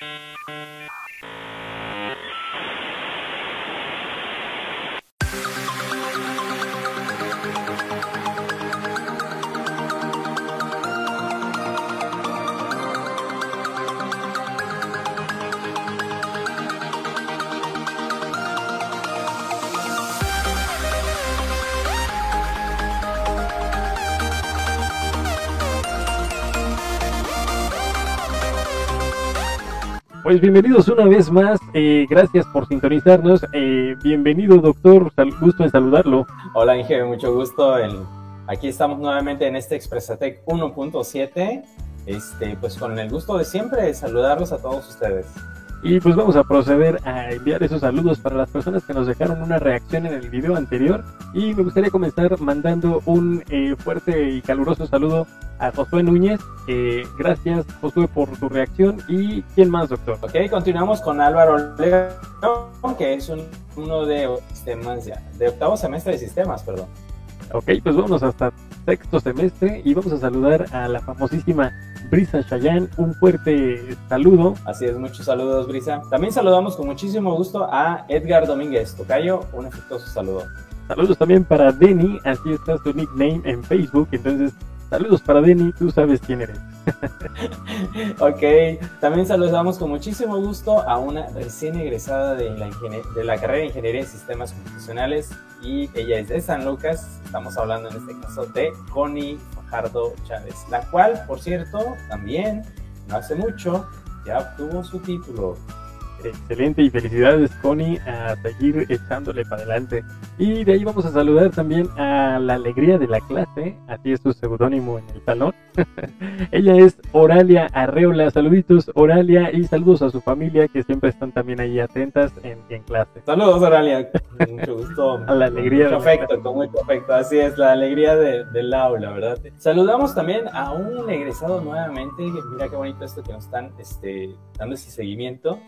Thank you. Pues bienvenidos una vez más, eh, gracias por sintonizarnos. Eh, bienvenido, doctor, gusto en saludarlo. Hola, Inge, mucho gusto. aquí estamos nuevamente en este Expresatec 1.7, este, pues con el gusto de siempre saludarlos a todos ustedes. Y pues vamos a proceder a enviar esos saludos para las personas que nos dejaron una reacción en el video anterior. Y me gustaría comenzar mandando un eh, fuerte y caluroso saludo a Josué Núñez. Eh, gracias, Josué, por tu reacción. ¿Y quién más, doctor? Ok, continuamos con Álvaro León, que es uno de sistemas ya, de octavo semestre de sistemas, perdón. Ok, pues vamos hasta sexto semestre y vamos a saludar a la famosísima Brisa Chayanne. Un fuerte saludo. Así es, muchos saludos, Brisa. También saludamos con muchísimo gusto a Edgar Domínguez Tocayo. Un afectuoso saludo. Saludos también para Denny, así está su nickname en Facebook. Entonces, Saludos para Denny, tú sabes quién eres. ok, también saludamos con muchísimo gusto a una recién egresada de la, de la carrera de Ingeniería en Sistemas Computacionales y ella es de San Lucas. Estamos hablando en este caso de Connie Fajardo Chávez, la cual, por cierto, también no hace mucho ya obtuvo su título Excelente y felicidades Connie a seguir echándole para adelante. Y de ahí vamos a saludar también a la alegría de la clase, así es su seudónimo en el salón. Ella es Oralia Arreola, saluditos Oralia y saludos a su familia que siempre están también ahí atentas en, clase. Saludos Oralia, mucho gusto. a la alegría. Perfecto, con mucho afecto, así es, la alegría del aula, ¿verdad? Saludamos también a un egresado nuevamente, mira qué bonito esto que nos están este, dando ese seguimiento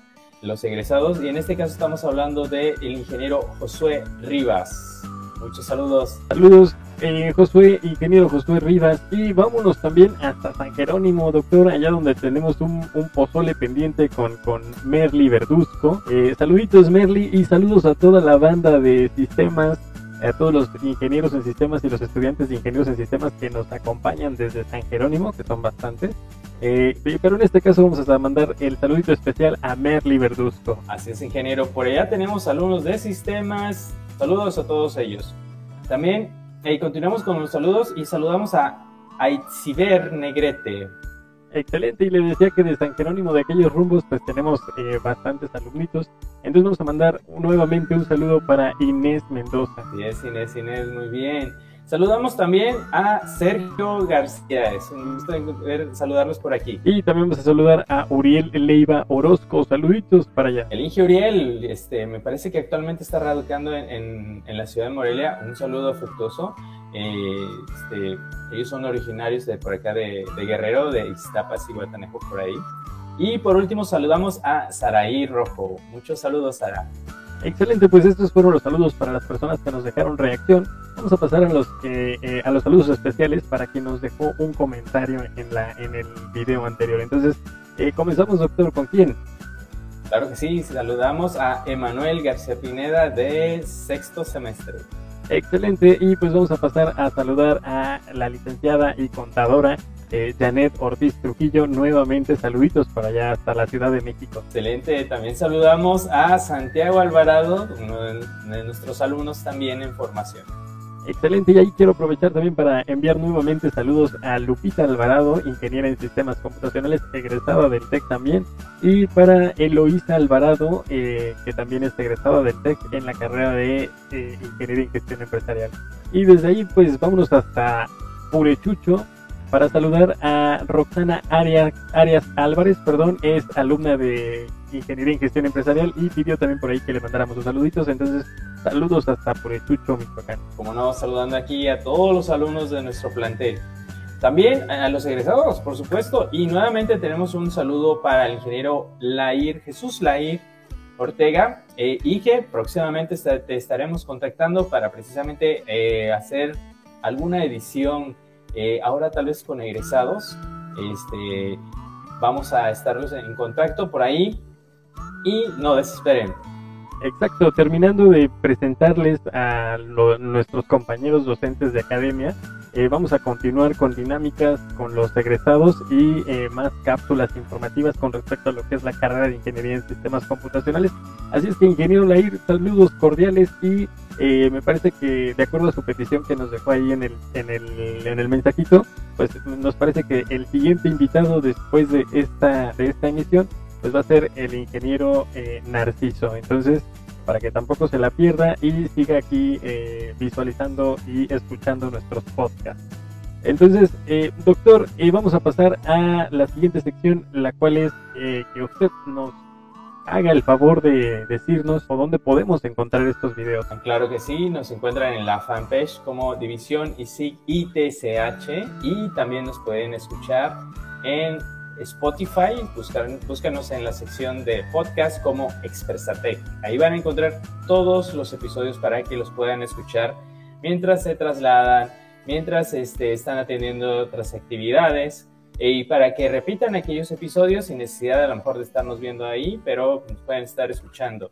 los egresados y en este caso estamos hablando del ingeniero Josué Rivas. Muchos saludos. Saludos, eh, Josué, ingeniero Josué Rivas. Y vámonos también hasta San Jerónimo, doctor, allá donde tenemos un, pozole pendiente con, con Merly Verduzco. Eh, saluditos, Merly, y saludos a toda la banda de sistemas a todos los ingenieros en sistemas y los estudiantes de ingenieros en sistemas que nos acompañan desde San Jerónimo, que son bastantes. Eh, pero en este caso vamos a mandar el saludito especial a Merly Verduzco. Así es, ingeniero. Por allá tenemos alumnos de sistemas. Saludos a todos ellos. También eh, continuamos con los saludos y saludamos a Aitziber Negrete. Excelente, y le decía que de San Jerónimo de aquellos rumbos pues tenemos eh, bastantes alumnitos. Entonces vamos a mandar nuevamente un saludo para Inés Mendoza. Yes, Inés, Inés, muy bien. Saludamos también a Sergio García, es un gusto saludarlos por aquí. Y también vamos a saludar a Uriel Leiva Orozco, saluditos para allá. El Inge Uriel, este, me parece que actualmente está radicando en, en, la ciudad de Morelia, un saludo afectuoso. Eh, este, ellos son originarios de por acá de, Guerrero, de Iztapas y Guatanejo por ahí. Y por último saludamos a Saraí Rojo. Muchos saludos, Sara. Excelente, pues estos fueron los saludos para las personas que nos dejaron reacción. Vamos a pasar a los eh, a los saludos especiales para quien nos dejó un comentario en la en el video anterior. Entonces, eh, comenzamos, doctor, ¿con quién? Claro que sí, saludamos a Emanuel García Pineda de sexto semestre. Excelente, y pues vamos a pasar a saludar a la licenciada y contadora eh, Janet Ortiz Trujillo, nuevamente saluditos para allá hasta la Ciudad de México. Excelente, también saludamos a Santiago Alvarado, uno de nuestros alumnos también en formación. Excelente, y ahí quiero aprovechar también para enviar nuevamente saludos a Lupita Alvarado, ingeniera en sistemas computacionales, egresada del TEC también, y para Eloísa Alvarado, eh, que también es egresada del TEC en la carrera de eh, ingeniería en gestión empresarial. Y desde ahí, pues vámonos hasta Purechucho, para saludar a Roxana Arias, Arias Álvarez, perdón, es alumna de Ingeniería en Gestión Empresarial y pidió también por ahí que le mandáramos sus saluditos, entonces saludos hasta por Purechucho, Michoacán. Como no, saludando aquí a todos los alumnos de nuestro plantel. También a los egresados, por supuesto, y nuevamente tenemos un saludo para el ingeniero Lair, Jesús Lair Ortega, eh, y que próximamente te estaremos contactando para precisamente eh, hacer alguna edición eh, ahora tal vez con egresados, este, vamos a estarlos en contacto por ahí y no desesperen. Exacto, terminando de presentarles a nuestros compañeros docentes de academia, eh, vamos a continuar con dinámicas con los egresados y eh, más cápsulas informativas con respecto a lo que es la carrera de Ingeniería en Sistemas Computacionales. Así es que, ingeniero Lair, saludos cordiales y eh, me parece que de acuerdo a su petición que nos dejó ahí en el, en el, en el mensajito, pues nos parece que el siguiente invitado después de esta, de esta emisión pues va a ser el ingeniero Narciso. Entonces, para que tampoco se la pierda y siga aquí eh, visualizando y escuchando nuestros podcasts. Entonces, eh, doctor, eh, vamos a pasar a la siguiente sección, la cual es que usted nos haga el favor de decirnos dónde podemos encontrar estos videos. Claro que sí, nos encuentran en la fanpage como División ISIC ITCH y también nos pueden escuchar en Spotify, búscanos en la sección de podcast como Expresatec. Ahí van a encontrar todos los episodios para que los puedan escuchar mientras se trasladan, mientras este, están atendiendo otras actividades y para que repitan aquellos episodios sin necesidad a lo mejor de estarnos viendo ahí, pero nos pueden estar escuchando.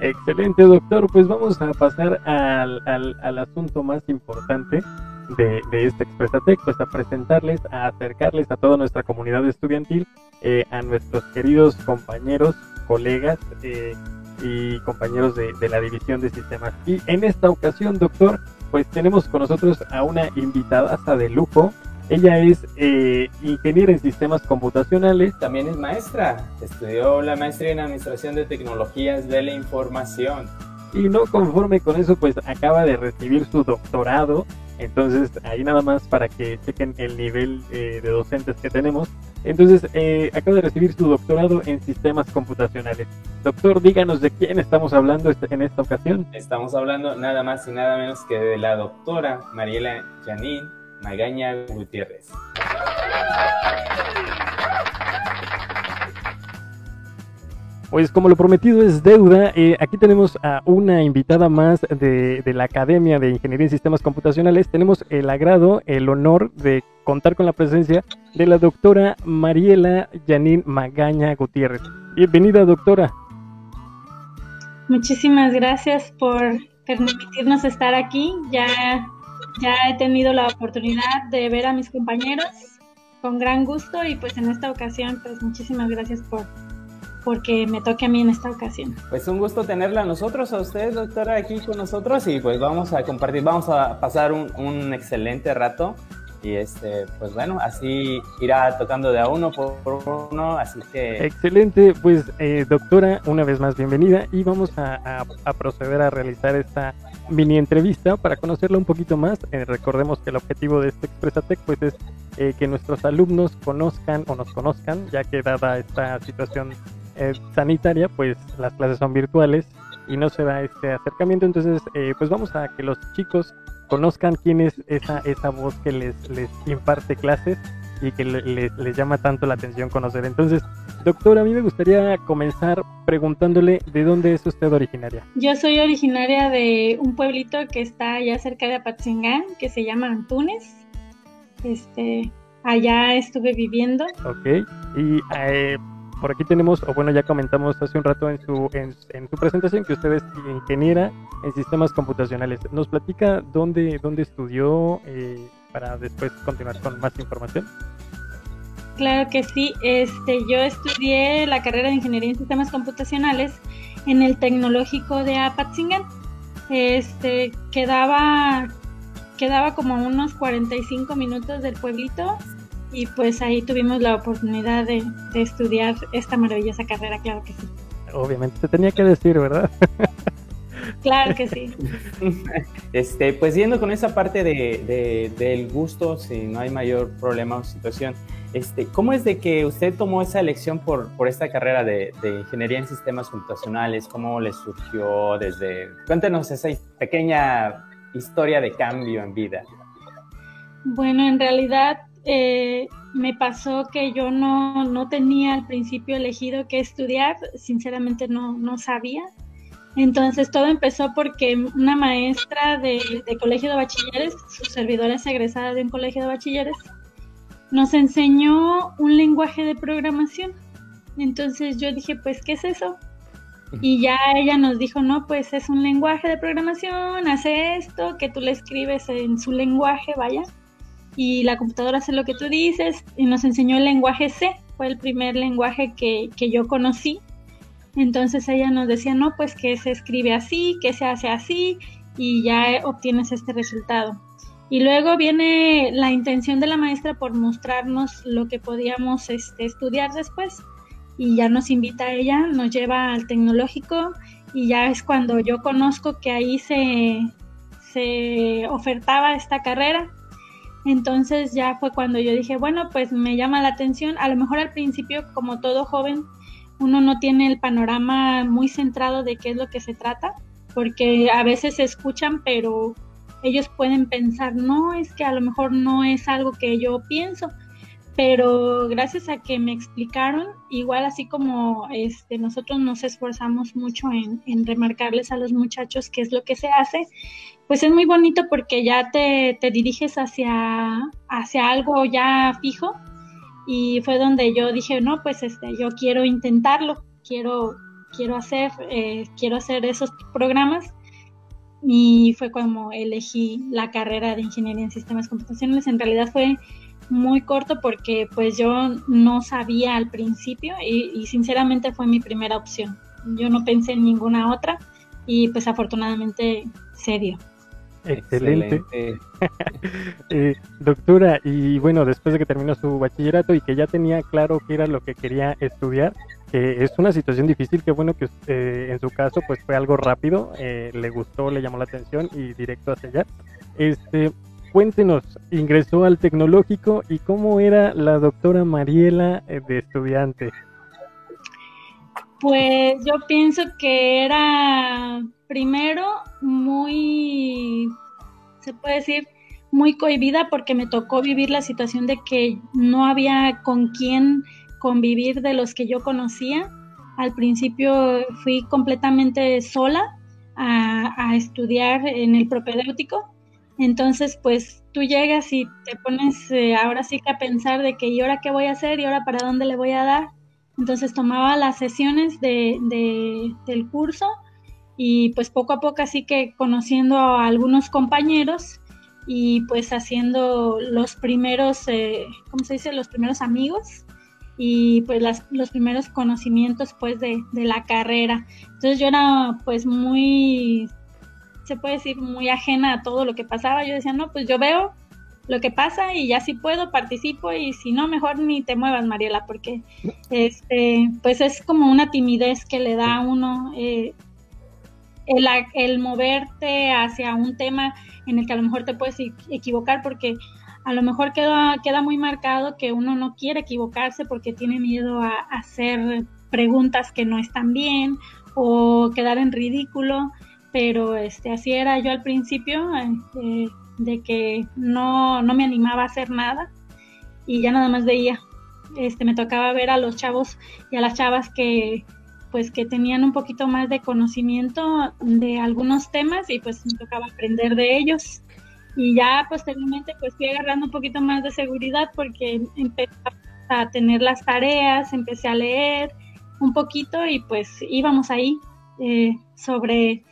Excelente, doctor. Pues vamos a pasar al asunto más importante de, de este Expresatec, pues a presentarles, a acercarles a toda nuestra comunidad estudiantil, eh, a nuestros queridos compañeros, colegas eh, y compañeros de, la División de Sistemas. Y en esta ocasión, doctor, pues tenemos con nosotros a una invitada de lujo. Ella es eh, ingeniera en sistemas computacionales. También es maestra. Estudió la maestría en Administración de Tecnologías de la Información. Y no conforme con eso, pues acaba de recibir su doctorado entonces, ahí nada más para que chequen el nivel eh, de docentes que tenemos. Entonces, eh, acaba de recibir su doctorado en sistemas computacionales. Doctor, díganos de quién estamos hablando este, en esta ocasión. Estamos hablando nada más y nada menos que de la doctora Mariela Janine Magaña Gutiérrez. Pues como lo prometido es deuda, eh, aquí tenemos a una invitada más de, la Academia de Ingeniería en Sistemas Computacionales. Tenemos el agrado, el honor de contar con la presencia de la doctora Mariela Janine Magaña Gutiérrez. Bienvenida, doctora. Muchísimas gracias por permitirnos estar aquí. Ya, ya he tenido la oportunidad de ver a mis compañeros con gran gusto y pues en esta ocasión pues muchísimas gracias por porque me toque a mí en esta ocasión. Pues un gusto tenerla a nosotros, a usted, doctora, aquí con nosotros y pues vamos a compartir, vamos a pasar un, excelente rato y este, pues bueno, así irá tocando de a uno por uno, así que... Excelente, pues eh, doctora, una vez más bienvenida y vamos a, proceder a realizar esta mini entrevista para conocerla un poquito más. Eh, recordemos que el objetivo de este Expresatec pues es eh, que nuestros alumnos conozcan o nos conozcan, ya que dada esta situación eh, sanitaria, pues las clases son virtuales y no se da este acercamiento. Entonces, eh, pues vamos a que los chicos conozcan quién es esa, esa voz que les, les imparte clases y que les llama tanto la atención conocer. Entonces, doctora, a mí me gustaría comenzar preguntándole de dónde es usted originaria. Yo soy originaria de un pueblito que está allá cerca de Apatzingán, que se llama Antunes. Este, allá estuve viviendo. Ok, y eh, por aquí tenemos, o bueno, ya comentamos hace un rato en su, en, su presentación que usted es ingeniera en sistemas computacionales. ¿Nos platica dónde, dónde estudió eh, para después continuar con más información? Claro que sí. Este, yo estudié la carrera de ingeniería en sistemas computacionales en el tecnológico de Apatzingán. Este, quedaba, quedaba como unos 45 minutos del pueblito y pues ahí tuvimos la oportunidad de, estudiar esta maravillosa carrera, claro que sí. Obviamente te tenía que decir, ¿verdad? Claro que sí. Este, pues yendo con esa parte de, del gusto, si no hay mayor problema o situación, este, ¿cómo es de que usted tomó esa elección por, por esta carrera de, de, ingeniería en sistemas computacionales? ¿Cómo le surgió desde... Cuéntenos esa pequeña historia de cambio en vida. Bueno, en realidad eh, me pasó que yo no, no, tenía al principio elegido qué estudiar, sinceramente no, no sabía. Entonces todo empezó porque una maestra de, de, colegio de bachilleres, su servidora es egresada de un colegio de bachilleres, nos enseñó un lenguaje de programación. Entonces yo dije, pues, ¿qué es eso? Y ya ella nos dijo, no, pues es un lenguaje de programación, hace esto, que tú le escribes en su lenguaje, vaya, y la computadora hace lo que tú dices, y nos enseñó el lenguaje C, fue el primer lenguaje que, que yo conocí. Entonces ella nos decía, no, pues que se escribe así, que se hace así, y ya obtienes este resultado. Y luego viene la intención de la maestra por mostrarnos lo que podíamos este, estudiar después y ya nos invita a ella, nos lleva al tecnológico y ya es cuando yo conozco que ahí se, se ofertaba esta carrera. Entonces ya fue cuando yo dije, bueno, pues me llama la atención. A lo mejor al principio, como todo joven, uno no tiene el panorama muy centrado de qué es lo que se trata, porque a veces se escuchan, pero ellos pueden pensar, no, es que a lo mejor no es algo que yo pienso pero gracias a que me explicaron, igual así como este, nosotros nos esforzamos mucho en, remarcarles a los muchachos qué es lo que se hace, pues es muy bonito porque ya te, diriges hacia, hacia algo ya fijo y fue donde yo dije, no, pues este, yo quiero intentarlo, quiero, quiero, hacer, eh, quiero hacer esos programas y fue como elegí la carrera de ingeniería en sistemas computacionales. En realidad fue muy corto porque pues yo no sabía al principio y, sinceramente fue mi primera opción. Yo no pensé en ninguna otra y pues afortunadamente se dio. Excelente. Eh, doctora, y bueno, después de que terminó su bachillerato y que ya tenía claro qué era lo que quería estudiar, que es una situación difícil, qué bueno que eh, en su caso pues fue algo rápido, eh, le gustó, le llamó la atención y directo hacia allá. Este, cuéntenos, ingresó al tecnológico y cómo era la doctora Mariela eh, de estudiante. Pues yo pienso que era primero muy, se puede decir, muy cohibida porque me tocó vivir la situación de que no había con quién convivir de los que yo conocía. Al principio fui completamente sola a, estudiar en el propedéutico entonces, pues tú llegas y te pones eh, ahora sí que a pensar de que y ahora qué voy a hacer y ahora para dónde le voy a dar. Entonces tomaba las sesiones de, del curso y pues poco a poco así que conociendo a algunos compañeros y pues haciendo los primeros, eh, ¿cómo se dice? Los primeros amigos y pues las, los primeros conocimientos pues de, de la carrera. Entonces yo era pues muy se puede decir, muy ajena a todo lo que pasaba. Yo decía, no, pues yo veo lo que pasa y ya si puedo participo y si no, mejor ni te muevas, Mariela, porque este, pues es como una timidez que le da a uno eh, el, el, moverte hacia un tema en el que a lo mejor te puedes equivocar porque a lo mejor queda, queda muy marcado que uno no quiere equivocarse porque tiene miedo a hacer preguntas que no están bien o quedar en ridículo pero este, así era yo al principio, eh, de que no, no me animaba a hacer nada y ya nada más veía. Este, me tocaba ver a los chavos y a las chavas que pues que tenían un poquito más de conocimiento de algunos temas y pues me tocaba aprender de ellos y ya posteriormente pues fui agarrando un poquito más de seguridad porque empecé a tener las tareas, empecé a leer un poquito y pues íbamos ahí eh, sobre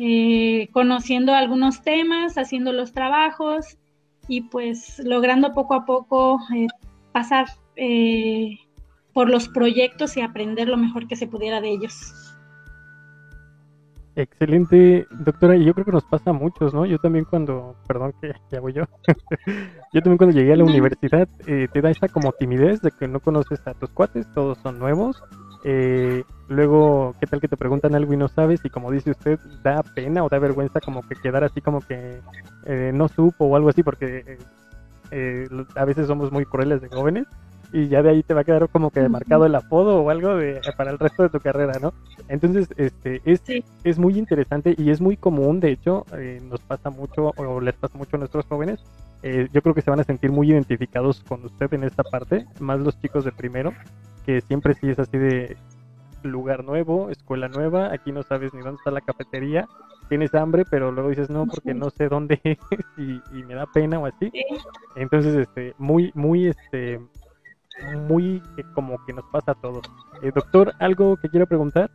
eh, conociendo algunos temas, haciendo los trabajos y pues logrando poco a poco eh, pasar eh, por los proyectos y aprender lo mejor que se pudiera de ellos. Excelente, doctora, y yo creo que nos pasa a muchos, ¿no? Yo también cuando, perdón que ya voy yo, yo también cuando llegué a la universidad te da esa como timidez de que no conoces a tus cuates, todos son nuevos, eh, luego, ¿qué tal que te preguntan algo y no sabes? Y como dice usted, da pena o da vergüenza como que quedar así como que eh, no supo o algo así, porque eh, a veces somos muy crueles de jóvenes y ya de ahí te va a quedar como que marcado el apodo o algo de, para el resto de tu carrera, ¿no? Entonces, este, es, es muy interesante y es muy común, de hecho, nos pasa mucho o les pasa mucho a nuestros jóvenes. yo creo que se van a sentir muy identificados con usted en esta parte, más los chicos de primero, que siempre sí es así de lugar nuevo, escuela nueva, aquí no sabes ni dónde está la cafetería, tienes hambre, pero luego dices no porque no sé dónde es y, y me da pena o así. Entonces, este, muy, muy, este, muy eh, como que nos pasa a todos. Eh, doctor, ¿algo que quiero preguntar?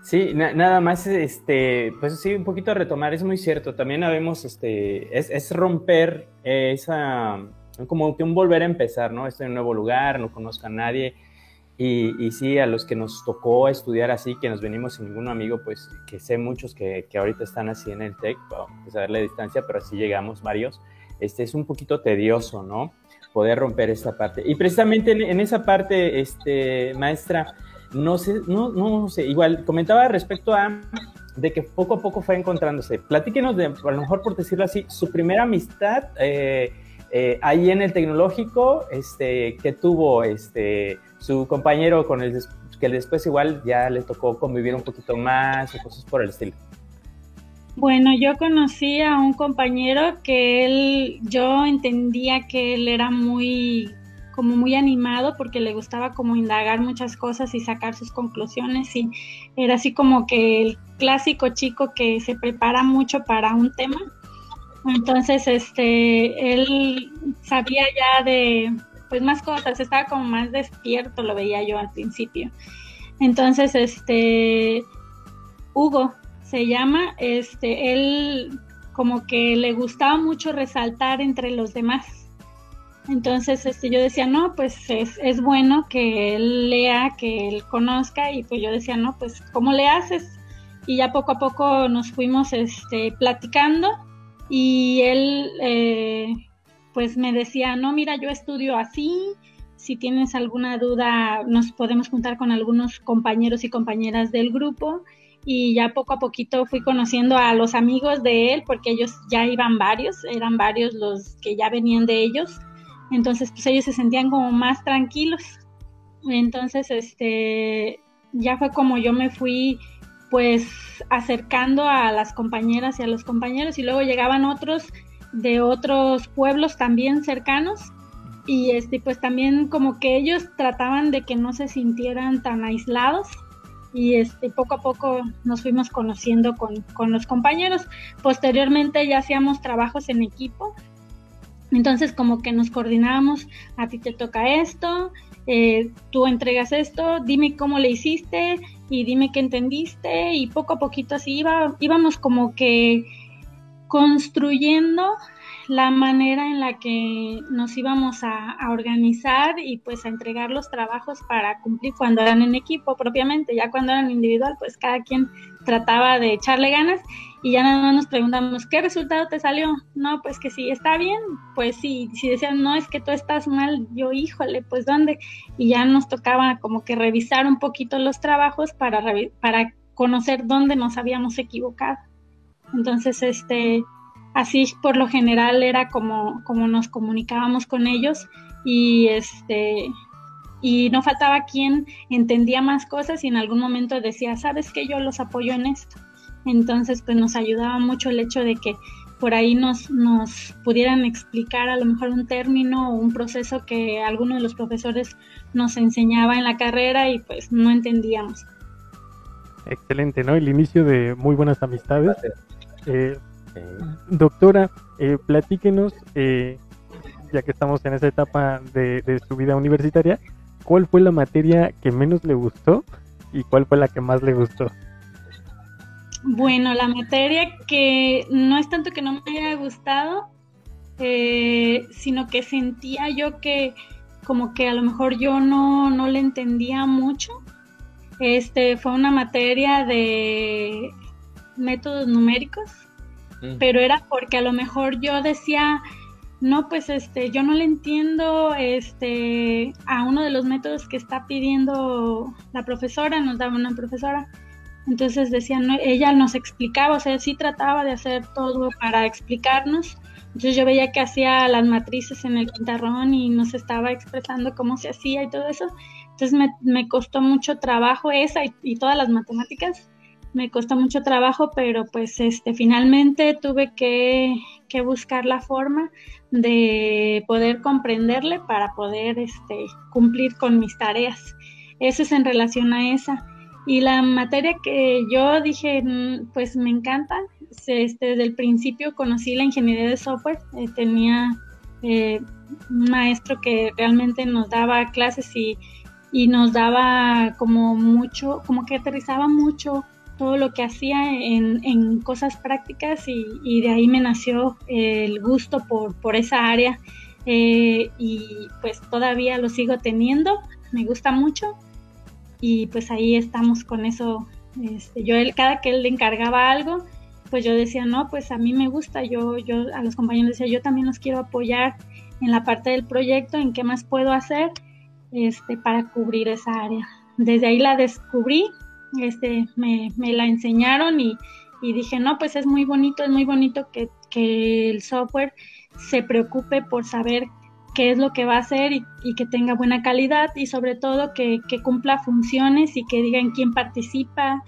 Sí, nada más, este, pues sí, un poquito a retomar, es muy cierto, también habemos, este, es, es romper esa, como que un volver a empezar, ¿no? Estoy en un nuevo lugar, no conozco a nadie, y, y, sí, a los que nos tocó estudiar así, que nos venimos sin ningún amigo, pues que sé muchos que, que ahorita están así en el TEC, pues a ver la distancia, pero así llegamos varios, este es un poquito tedioso, ¿no? Poder romper esta parte. Y precisamente en, en esa parte, este, maestra, no sé, no, no sé, igual comentaba respecto a de que poco a poco fue encontrándose. Platíquenos de, a lo mejor por decirlo así, su primera amistad eh, eh, ahí en el tecnológico, este, que tuvo este, su compañero con el que después igual ya le tocó convivir un poquito más o cosas por el estilo. Bueno, yo conocí a un compañero que él, yo entendía que él era muy como muy animado porque le gustaba como indagar muchas cosas y sacar sus conclusiones y era así como que el clásico chico que se prepara mucho para un tema. Entonces, este, él sabía ya de pues más cosas, estaba como más despierto, lo veía yo al principio. Entonces, este, Hugo se llama, este, él como que le gustaba mucho resaltar entre los demás entonces este, yo decía, no, pues es, bueno que él lea, que él conozca y pues yo decía, no, pues ¿cómo le haces? Y ya poco a poco nos fuimos este, platicando y él eh, pues me decía, no, mira, yo estudio así, si tienes alguna duda nos podemos juntar con algunos compañeros y compañeras del grupo y ya poco a poquito fui conociendo a los amigos de él porque ellos ya iban varios, eran varios los que ya venían de ellos entonces, pues ellos se sentían como más tranquilos. Entonces, este, ya fue como yo me fui pues acercando a las compañeras y a los compañeros y luego llegaban otros de otros pueblos también cercanos y este pues también como que ellos trataban de que no se sintieran tan aislados y este poco a poco nos fuimos conociendo con, con los compañeros. Posteriormente ya hacíamos trabajos en equipo. Entonces como que nos coordinábamos, a ti te toca esto, eh, tú entregas esto, dime cómo le hiciste y dime qué entendiste y poco a poquito así iba, íbamos como que construyendo la manera en la que nos íbamos a, organizar y pues a entregar los trabajos para cumplir cuando eran en equipo propiamente, ya cuando eran individual pues cada quien trataba de echarle ganas y ya nada más nos preguntamos, ¿qué resultado te salió? No, pues que sí, está bien, pues sí, si decían, no, es que tú estás mal, yo, híjole, pues ¿dónde? Y ya nos tocaba como que revisar un poquito los trabajos para, para conocer dónde nos habíamos equivocado. Entonces, este, así por lo general era como, como nos comunicábamos con ellos y este y no faltaba quien entendía más cosas y en algún momento decía, sabes que yo los apoyo en esto. Entonces, pues nos ayudaba mucho el hecho de que por ahí nos, nos pudieran explicar a lo mejor un término o un proceso que alguno de los profesores nos enseñaba en la carrera y pues no entendíamos. Excelente, ¿no? El inicio de muy buenas amistades. Eh, doctora, eh, platíquenos, eh, ya que estamos en esa etapa de, de su vida universitaria, ¿cuál fue la materia que menos le gustó y cuál fue la que más le gustó? Bueno, la materia que no es tanto que no me haya gustado, eh, sino que sentía yo que como que a lo mejor yo no, no le entendía mucho. Este fue una materia de métodos numéricos, mm. pero era porque a lo mejor yo decía, no, pues este, yo no le entiendo este a uno de los métodos que está pidiendo la profesora, nos daba una profesora entonces decían, ella nos explicaba, o sea, sí trataba de hacer todo para explicarnos. Entonces yo veía que hacía las matrices en el quintarrón y nos estaba expresando cómo se hacía y todo eso. Entonces me, costó mucho trabajo esa y, todas las matemáticas. Me costó mucho trabajo, pero pues este finalmente tuve que, que buscar la forma de poder comprenderle para poder este, cumplir con mis tareas. eso es en relación a esa. Y la materia que yo dije, mm, pues me encanta, este, desde el principio conocí la ingeniería de software, eh, tenía eh, un maestro que realmente nos daba clases y, y, nos daba como mucho, como que aterrizaba mucho todo lo que hacía en, cosas prácticas y, de ahí me nació el gusto por, por esa área eh, y pues todavía lo sigo teniendo, me gusta mucho y pues ahí estamos con eso. Este, yo él, cada que él le encargaba algo, pues yo decía, no, pues a mí me gusta, yo, yo a los compañeros decía, yo también los quiero apoyar en la parte del proyecto, en qué más puedo hacer este, para cubrir esa área. Desde ahí la descubrí, este, me, me la enseñaron y, y, dije, no, pues es muy bonito, es muy bonito que, que el software se preocupe por saber qué es lo que va a hacer y, que tenga buena calidad y sobre todo que, cumpla funciones y que digan quién participa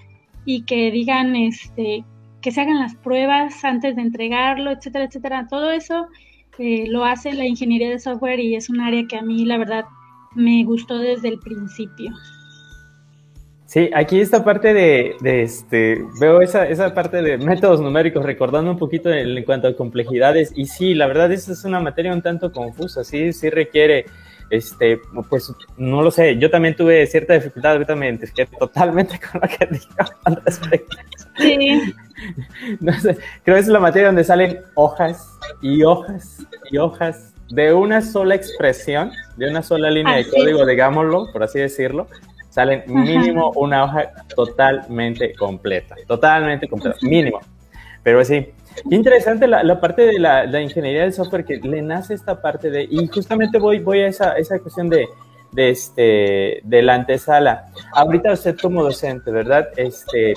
y que digan este que se hagan las pruebas antes de entregarlo, etcétera, etcétera. Todo eso eh, lo hace la ingeniería de software y es un área que a mí la verdad me gustó desde el principio. Sí, aquí esta parte de, este, veo esa, esa parte de métodos numéricos, recordando un poquito en, cuanto a complejidades, y sí, la verdad esa es una materia un tanto confusa, sí, sí requiere, este, pues, no lo sé, yo también tuve cierta dificultad, ahorita me identifiqué totalmente con lo que dijo al respecto. Sí. No sé, creo que es la materia donde salen hojas y hojas y hojas de una sola expresión, de una sola línea de código, digámoslo, por así decirlo, salen mínimo una hoja totalmente completa, totalmente completa, mínimo. Pero sí, interesante la, parte de la, ingeniería del software que le nace esta parte de, y justamente voy, voy a esa, esa cuestión de, de, este, de la antesala. Ahorita usted como docente, ¿verdad? Este,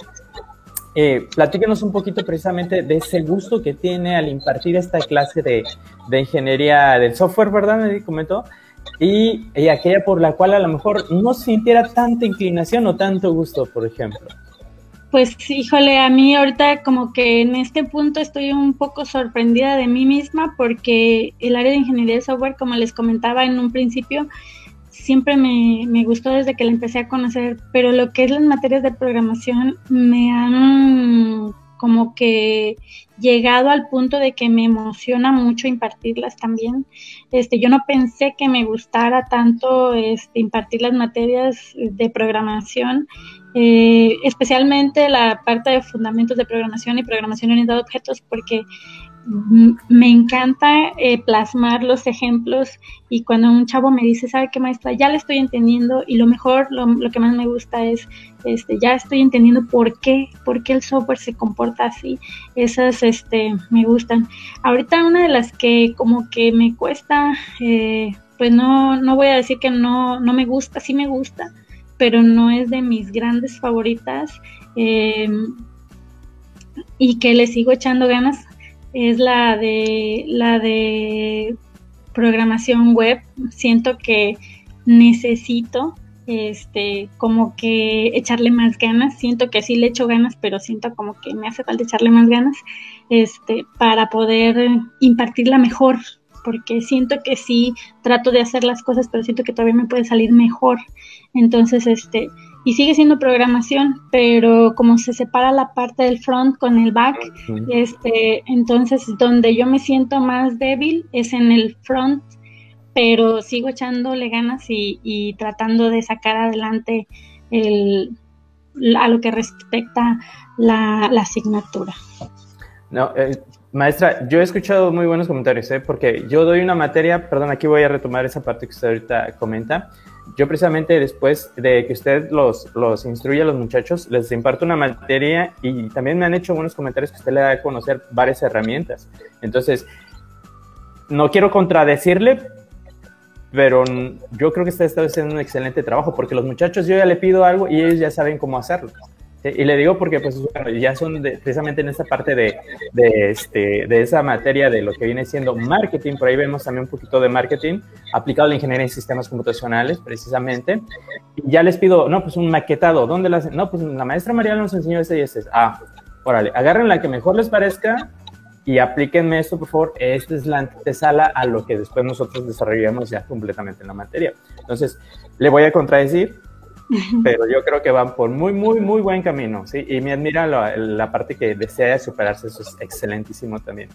eh, platíquenos un poquito precisamente de ese gusto que tiene al impartir esta clase de, de ingeniería del software, ¿verdad? Me comentó y, aquella por la cual a lo mejor no sintiera tanta inclinación o tanto gusto, por ejemplo. Pues híjole, a mí ahorita como que en este punto estoy un poco sorprendida de mí misma porque el área de ingeniería de software, como les comentaba en un principio, siempre me, me, gustó desde que la empecé a conocer, pero lo que es las materias de programación me han como que llegado al punto de que me emociona mucho impartirlas también. Este, yo no pensé que me gustara tanto este, impartir las materias de programación, eh, especialmente la parte de fundamentos de programación y programación orientada a objetos, porque me encanta eh, plasmar los ejemplos y cuando un chavo me dice, ¿sabe qué maestra? Ya le estoy entendiendo y lo mejor, lo, lo, que más me gusta es, este, ya estoy entendiendo por qué, por qué el software se comporta así. Esas, este, me gustan. Ahorita una de las que como que me cuesta, eh, pues no, no voy a decir que no, no me gusta, sí me gusta, pero no es de mis grandes favoritas. Eh, y que le sigo echando ganas es la de la de programación web. Siento que necesito este como que echarle más ganas. Siento que sí le echo ganas, pero siento como que me hace falta echarle más ganas este para poder impartirla mejor porque siento que sí trato de hacer las cosas, pero siento que todavía me puede salir mejor. Entonces, este, y sigue siendo programación, pero como se separa la parte del front con el back, este, entonces donde yo me siento más débil es en el front, pero sigo echándole ganas y, tratando de sacar adelante el, a lo que respecta la, asignatura. No, eh, maestra, yo he escuchado muy buenos comentarios, ¿eh? porque yo doy una materia, perdón, aquí voy a retomar esa parte que usted ahorita comenta yo precisamente después de que usted los, los instruye a los muchachos, les imparto una materia y también me han hecho buenos comentarios que usted le da a conocer varias herramientas. Entonces, no quiero contradecirle, pero yo creo que usted está haciendo un excelente trabajo porque los muchachos yo ya le pido algo y ellos ya saben cómo hacerlo. Y le digo porque pues ya son precisamente en esta parte de, de, este, de esa materia de lo que viene siendo marketing, por ahí vemos también un poquito de marketing aplicado a la ingeniería en sistemas computacionales precisamente. Y ya les pido, no, pues un maquetado, ¿dónde las? No, pues la maestra María nos enseñó este y este. Ah, órale, agarren la que mejor les parezca y aplíquenme esto, por favor. Esta es la antesala a lo que después nosotros desarrollamos ya completamente en la materia. Entonces, le voy a contradecir pero yo creo que van por muy, muy, muy buen camino, ¿sí? Y me admira la, parte que desea superarse, eso es excelentísimo también.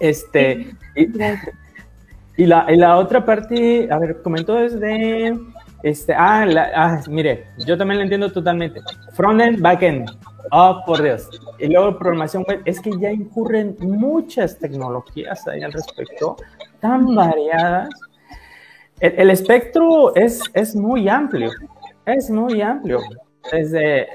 Este, y, la, y la otra parte, a ver, comentó desde, este, ah, ah, mire, yo también lo entiendo totalmente. Frontend, backend, oh, por Dios. Y luego programación web, es que ya incurren muchas tecnologías ahí al respecto, tan variadas. El, espectro es, es muy amplio, es muy amplio. Desde,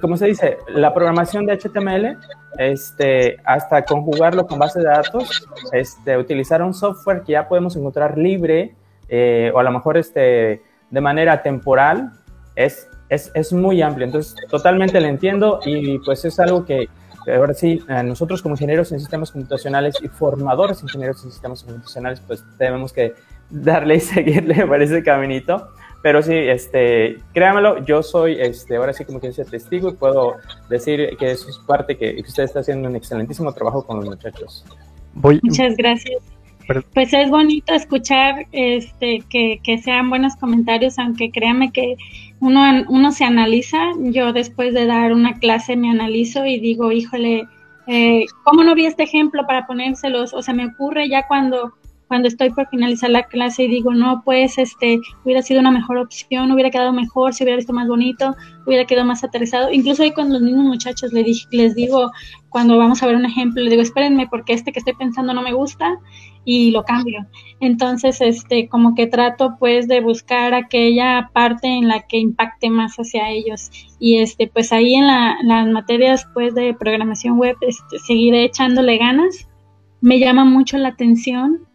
como se dice, la programación de HTML, este, hasta conjugarlo con base de datos, este, utilizar un software que ya podemos encontrar libre eh, o a lo mejor este, de manera temporal, es, es, es muy amplio. Entonces, totalmente lo entiendo y pues es algo que, ahora sí, nosotros como ingenieros en sistemas computacionales y formadores ingenieros en sistemas computacionales, pues tenemos que darle y seguirle por ese caminito. Pero sí, este, créamelo, yo soy, este, ahora sí como que dice testigo y puedo decir que eso es parte que, usted está haciendo un excelentísimo trabajo con los muchachos. Muchas gracias. Pues es bonito escuchar este que, que, sean buenos comentarios, aunque créame que uno, uno se analiza. Yo después de dar una clase me analizo y digo, híjole, eh, ¿cómo no vi este ejemplo para ponérselos? O se me ocurre ya cuando cuando estoy por finalizar la clase y digo, no, pues este hubiera sido una mejor opción, hubiera quedado mejor, se hubiera visto más bonito, hubiera quedado más aterrizado. Incluso ahí con los mismos muchachos les, digo, cuando vamos a ver un ejemplo, les digo, espérenme porque este que estoy pensando no me gusta y lo cambio. Entonces, este, como que trato pues de buscar aquella parte en la que impacte más hacia ellos. Y este, pues ahí en la, las materias pues de programación web, este, seguiré echándole ganas. Me llama mucho la atención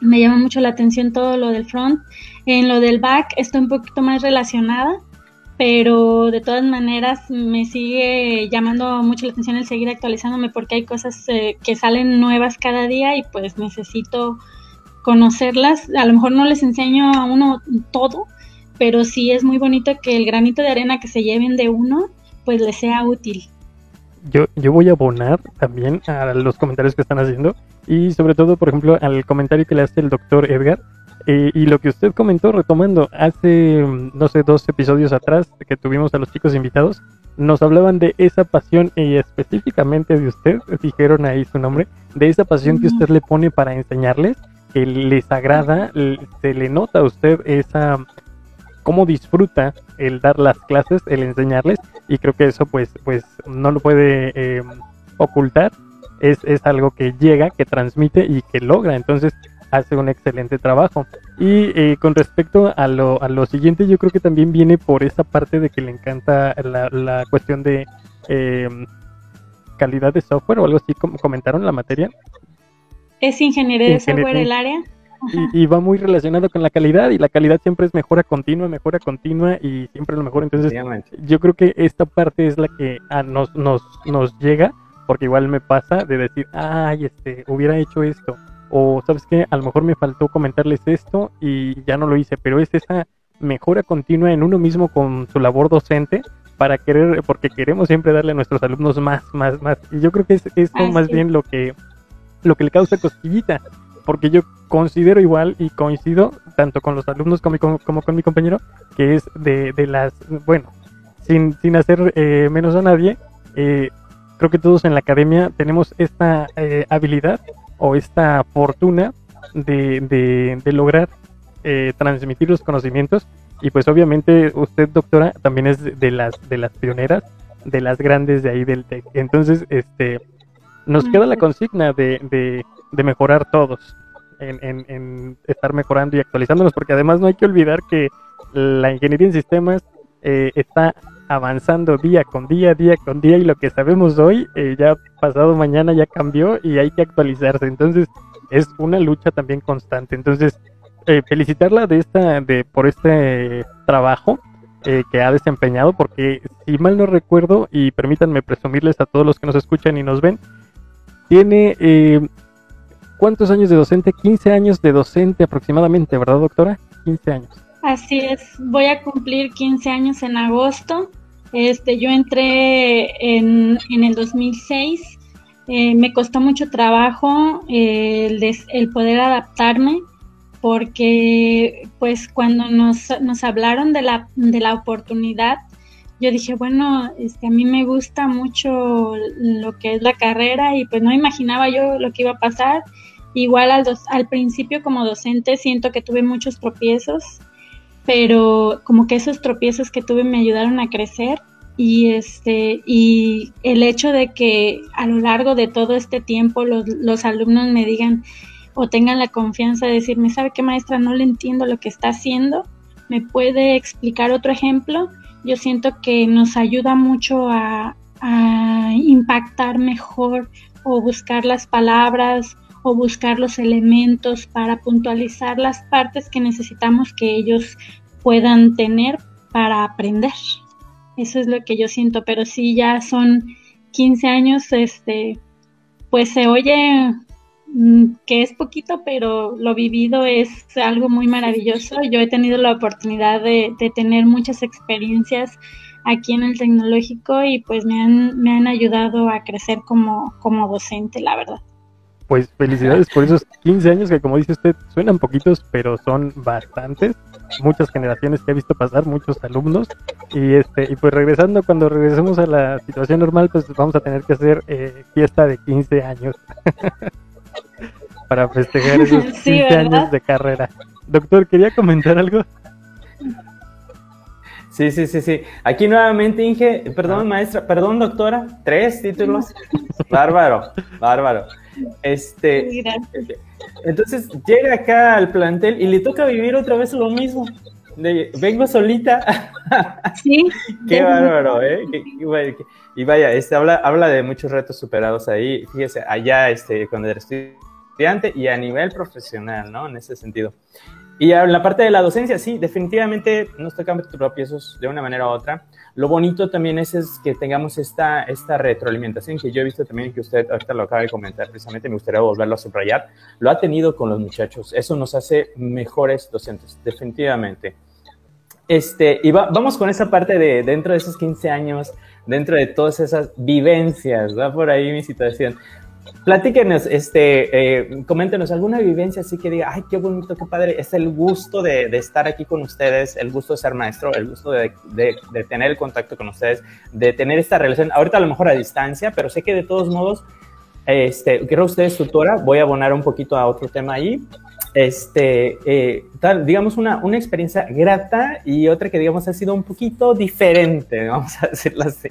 me llama mucho la atención todo lo del front. En lo del back estoy un poquito más relacionada, pero de todas maneras me sigue llamando mucho la atención el seguir actualizándome porque hay cosas eh, que salen nuevas cada día y pues necesito conocerlas. A lo mejor no les enseño a uno todo, pero sí es muy bonito que el granito de arena que se lleven de uno pues les sea útil yo, yo voy a abonar también a los comentarios que están haciendo y sobre todo, por ejemplo, al comentario que le hace el doctor Edgar. Eh, y lo que usted comentó, retomando, hace, no sé, dos episodios atrás que tuvimos a los chicos invitados, nos hablaban de esa pasión y específicamente de usted, dijeron ahí su nombre, de esa pasión que usted le pone para enseñarles, que les agrada, se le nota a usted esa cómo disfruta el dar las clases, el enseñarles, y creo que eso pues, pues no lo puede eh, ocultar, es, es algo que llega, que transmite y que logra, entonces hace un excelente trabajo. Y eh, con respecto a lo, a lo siguiente, yo creo que también viene por esa parte de que le encanta la, la cuestión de eh, calidad de software o algo así, como comentaron la materia. Es ingeniería de software el área y, va muy relacionado con la calidad y la calidad siempre es mejora continua, mejora continua y siempre lo mejor. Entonces yo creo que esta parte es la que a nos, nos, nos llega porque igual me pasa de decir, ay, este, hubiera hecho esto o sabes qué, a lo mejor me faltó comentarles esto y ya no lo hice, pero es esa mejora continua en uno mismo con su labor docente para querer, porque queremos siempre darle a nuestros alumnos más, más, más. Y yo creo que es esto más bien lo que, lo que le causa cosquillita, porque yo considero igual y coincido tanto con los alumnos como, como, con mi compañero, que es de, de las, bueno, sin, sin hacer eh, menos a nadie, eh, creo que todos en la academia tenemos esta eh, habilidad o esta fortuna de, de, de lograr transmitir los conocimientos. Y pues obviamente usted doctora también es de las de las pioneras de las grandes de ahí del TEC. Entonces este nos queda la consigna de, de, de mejorar todos en, estar mejorando y actualizándonos, porque además no hay que olvidar que la ingeniería en sistemas eh, está avanzando día con día, día con día, y lo que sabemos hoy, eh, ya pasado mañana ya cambió y hay que actualizarse. Entonces, es una lucha también constante. Entonces, eh, felicitarla de esta, de, por este trabajo que ha desempeñado, porque si mal no recuerdo, y permítanme presumirles a todos los que nos escuchan y nos ven, tiene ¿Cuántos años de docente? 15 años de docente aproximadamente, ¿verdad, doctora? 15 años. Así es, voy a cumplir 15 años en agosto. Este, yo entré en, en el 2006. Eh, me costó mucho trabajo eh, el, el, poder adaptarme porque pues cuando nos, nos hablaron de la, de la oportunidad, yo dije, bueno, este, a mí me gusta mucho lo que es la carrera y pues no imaginaba yo lo que iba a pasar. Igual al, al principio como docente siento que tuve muchos tropiezos, pero como que esos tropiezos que tuve me ayudaron a crecer y este y el hecho de que a lo largo de todo este tiempo los, los alumnos me digan o tengan la confianza de decirme, ¿sabe qué maestra? No le entiendo lo que está haciendo, ¿me puede explicar otro ejemplo? Yo siento que nos ayuda mucho a, impactar mejor o buscar las palabras o buscar los elementos para puntualizar las partes que necesitamos que ellos puedan tener para aprender. Eso es lo que yo siento, pero sí ya son 15 años, este, pues se oye que es poquito, pero lo vivido es algo muy maravilloso. Yo he tenido la oportunidad de, de tener muchas experiencias aquí en el tecnológico y pues me han, me han ayudado a crecer como, como docente, la verdad. Pues felicidades por esos 15 años que como dice usted suenan poquitos, pero son bastantes muchas generaciones que he visto pasar, muchos alumnos. Y este y pues regresando, cuando regresemos a la situación normal, pues vamos a tener que hacer eh, fiesta de 15 años para festejar esos 15 años de carrera. Doctor, ¿quería comentar algo? Sí, sí, sí, sí. Aquí nuevamente, Inge, perdón, ah. maestra, perdón, doctora, tres títulos. Bárbaro, bárbaro. Este, entonces llega acá al plantel y le toca vivir otra vez lo mismo. vengo solita. Sí. Qué bárbaro, ¿eh? y vaya, este, habla, habla de muchos retos superados ahí. Fíjese, allá este, cuando era estudiante y a nivel profesional, ¿no? En ese sentido. Y en la parte de la docencia, sí, definitivamente nos toca tropiezos de una manera u otra. Lo bonito también es, es, que tengamos esta, esta retroalimentación que yo he visto también que usted ahorita lo acaba de comentar precisamente, me gustaría volverlo a subrayar, lo ha tenido con los muchachos. Eso nos hace mejores docentes, definitivamente. Este, y vamos con esa parte de dentro de esos 15 años, dentro de todas esas vivencias, va por ahí mi situación. Platíquenos, este, eh, coméntenos alguna vivencia así que diga, ay, qué bonito, qué padre, es el gusto de, estar aquí con ustedes, el gusto de ser maestro, el gusto de, tener el contacto con ustedes, de tener esta relación, ahorita a lo mejor a distancia, pero sé que de todos modos, este, creo usted es tutora, voy a abonar un poquito a otro tema ahí, este, eh, digamos una, una experiencia grata y otra que digamos ha sido un poquito diferente, vamos a decirlo así.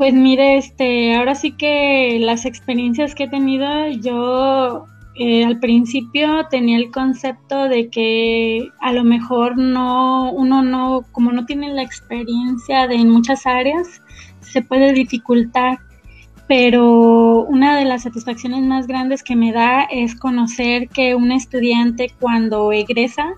Pues mire, este, ahora sí que las experiencias que he tenido, yo eh, al principio tenía el concepto de que a lo mejor no, uno no, como no tiene la experiencia de en muchas áreas, se puede dificultar. Pero una de las satisfacciones más grandes que me da es conocer que un estudiante cuando egresa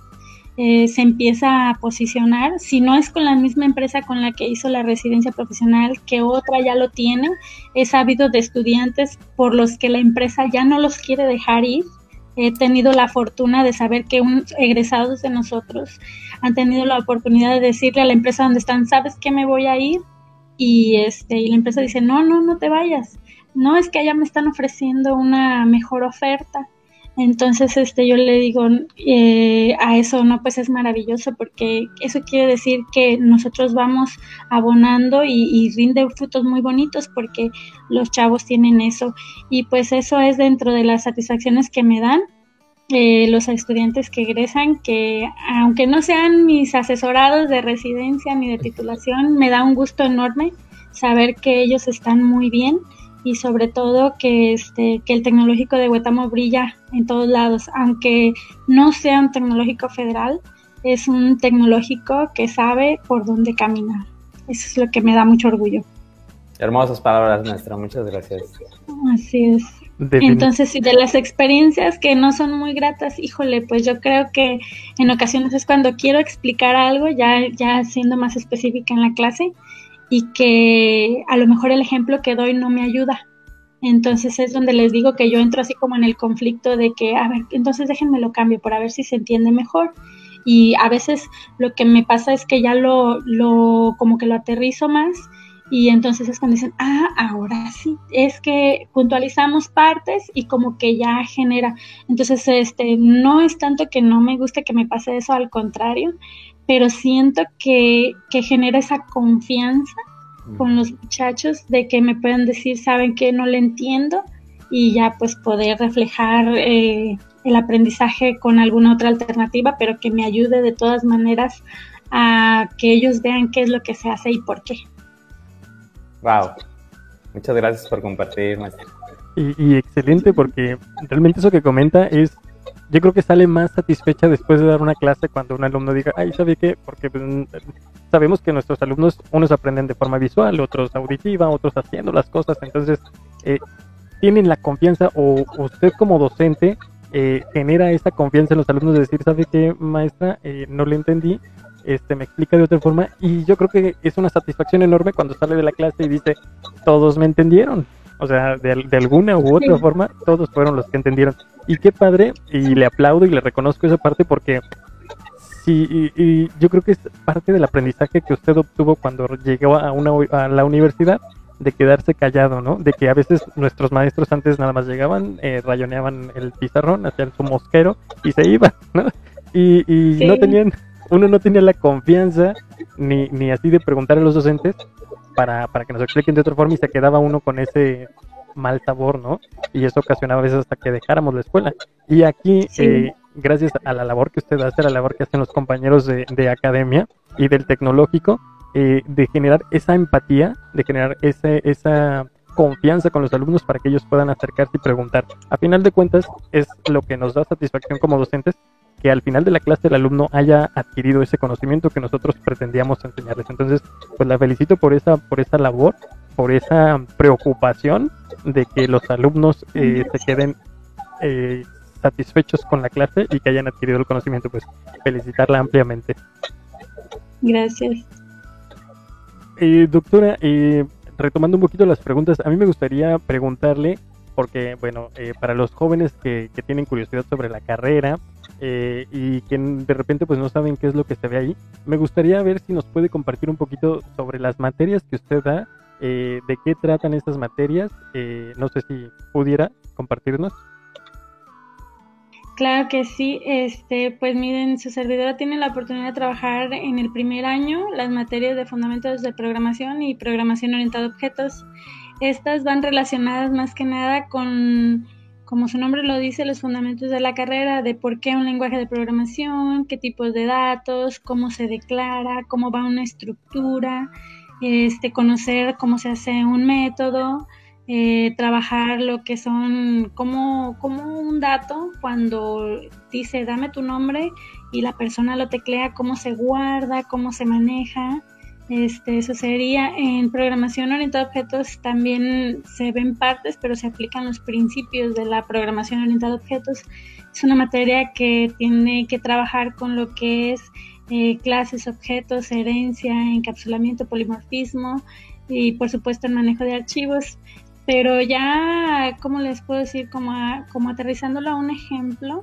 eh, se empieza a posicionar, si no es con la misma empresa con la que hizo la residencia profesional, que otra ya lo tiene, he sabido de estudiantes por los que la empresa ya no los quiere dejar ir. He tenido la fortuna de saber que un, egresados de nosotros han tenido la oportunidad de decirle a la empresa donde están, ¿sabes que me voy a ir? Y, este, y la empresa dice, no, no, no te vayas. No, es que allá me están ofreciendo una mejor oferta entonces, este, yo le digo eh, a eso, no, pues es maravilloso porque eso quiere decir que nosotros vamos abonando y, rinde frutos muy bonitos porque los chavos tienen eso. Y pues eso es dentro de las satisfacciones que me dan eh, los estudiantes que egresan, que aunque no sean mis asesorados de residencia ni de titulación, me da un gusto enorme saber que ellos están muy bien y sobre todo que este que el tecnológico de Huetamo brilla en todos lados, aunque no sea un tecnológico federal, es un tecnológico que sabe por dónde caminar. Eso es lo que me da mucho orgullo. Hermosas palabras, maestra, muchas gracias. Así es. Entonces, de las experiencias que no son muy gratas, híjole, pues yo creo que en ocasiones es cuando quiero explicar algo, ya, ya siendo más específica en la clase, y que a lo mejor el ejemplo que doy no me ayuda. Entonces es donde les digo que yo entro así como en el conflicto de que, a ver, entonces déjenme lo cambio para ver si se entiende mejor. Y a veces lo que me pasa es que ya lo, lo como que lo aterrizo más y entonces es cuando dicen, ah, ahora sí, es que puntualizamos partes y como que ya genera. Entonces, este, no es tanto que no me guste que me pase eso, al contrario, pero siento que, que genera esa confianza con los muchachos de que me puedan decir, saben que no le entiendo y ya pues poder reflejar eh, el aprendizaje con alguna otra alternativa, pero que me ayude de todas maneras a que ellos vean qué es lo que se hace y por qué. Wow. Muchas gracias por compartir, maestro. Y, excelente porque realmente eso que comenta es, yo creo que sale más satisfecha después de dar una clase cuando un alumno diga, ay, ¿sabe qué? Porque pues, sabemos que nuestros alumnos, unos aprenden de forma visual, otros auditiva, otros haciendo las cosas, entonces eh, tienen la confianza o usted como docente eh, genera esa confianza en los alumnos de decir, ¿sabe qué, maestra? Eh, no le entendí, este, me explica de otra forma y yo creo que es una satisfacción enorme cuando sale de la clase y dice, todos me entendieron. O sea, de, alguna u otra forma, todos fueron los que entendieron. Y qué padre, y le aplaudo y le reconozco esa parte porque sí, y, yo creo que es parte del aprendizaje que usted obtuvo cuando llegó a, una, a la universidad de quedarse callado, ¿no? De que a veces nuestros maestros antes nada más llegaban, eh, rayoneaban el pizarrón, hacían su mosquero y se iban, ¿no? Y, y no tenían, uno no tenía la confianza ni, ni así de preguntar a los docentes para, para que nos expliquen de otra forma y se quedaba uno con ese mal sabor, ¿no? Y eso ocasionaba a veces hasta que dejáramos la escuela. Y aquí, eh, gracias a la labor que usted hace, a la labor que hacen los compañeros de, de academia y del tecnológico, eh, de generar esa empatía, de generar ese, esa confianza con los alumnos para que ellos puedan acercarse y preguntar. A final de cuentas, es lo que nos da satisfacción como docentes, que al final de la clase el alumno haya adquirido ese conocimiento que nosotros pretendíamos enseñarles. Entonces, pues la felicito por esa, por esa labor, por esa preocupación de que los alumnos eh, se queden eh, satisfechos con la clase y que hayan adquirido el conocimiento. Pues felicitarla ampliamente. Gracias. Eh, doctora, eh, retomando un poquito las preguntas, a mí me gustaría preguntarle, porque, bueno, eh, para los jóvenes que, tienen curiosidad sobre la carrera y que de repente pues no saben qué es lo que se ve ahí, me gustaría ver si nos puede compartir un poquito sobre las materias que usted da, de qué tratan estas materias, no sé si pudiera compartirnos. Claro que sí, este, pues miren, su servidora tiene la oportunidad de trabajar en el primer año las materias de fundamentos de programación y programación orientada a objetos. Estas van relacionadas más que nada con, como su nombre lo dice, los fundamentos de la carrera, de por qué un lenguaje de programación, qué tipos de datos, cómo se declara, cómo va una estructura, este, conocer cómo se hace un método, eh, trabajar lo que son como, como un dato cuando dice dame tu nombre y la persona lo teclea, cómo se guarda, cómo se maneja. Este, eso sería en programación orientada a objetos también se ven partes, pero se aplican los principios de la programación orientada a objetos. Es una materia que tiene que trabajar con lo que es eh, clases, objetos, herencia, encapsulamiento, polimorfismo y por supuesto el manejo de archivos. Pero ya, ¿cómo les puedo decir? Como, como aterrizándolo a un ejemplo,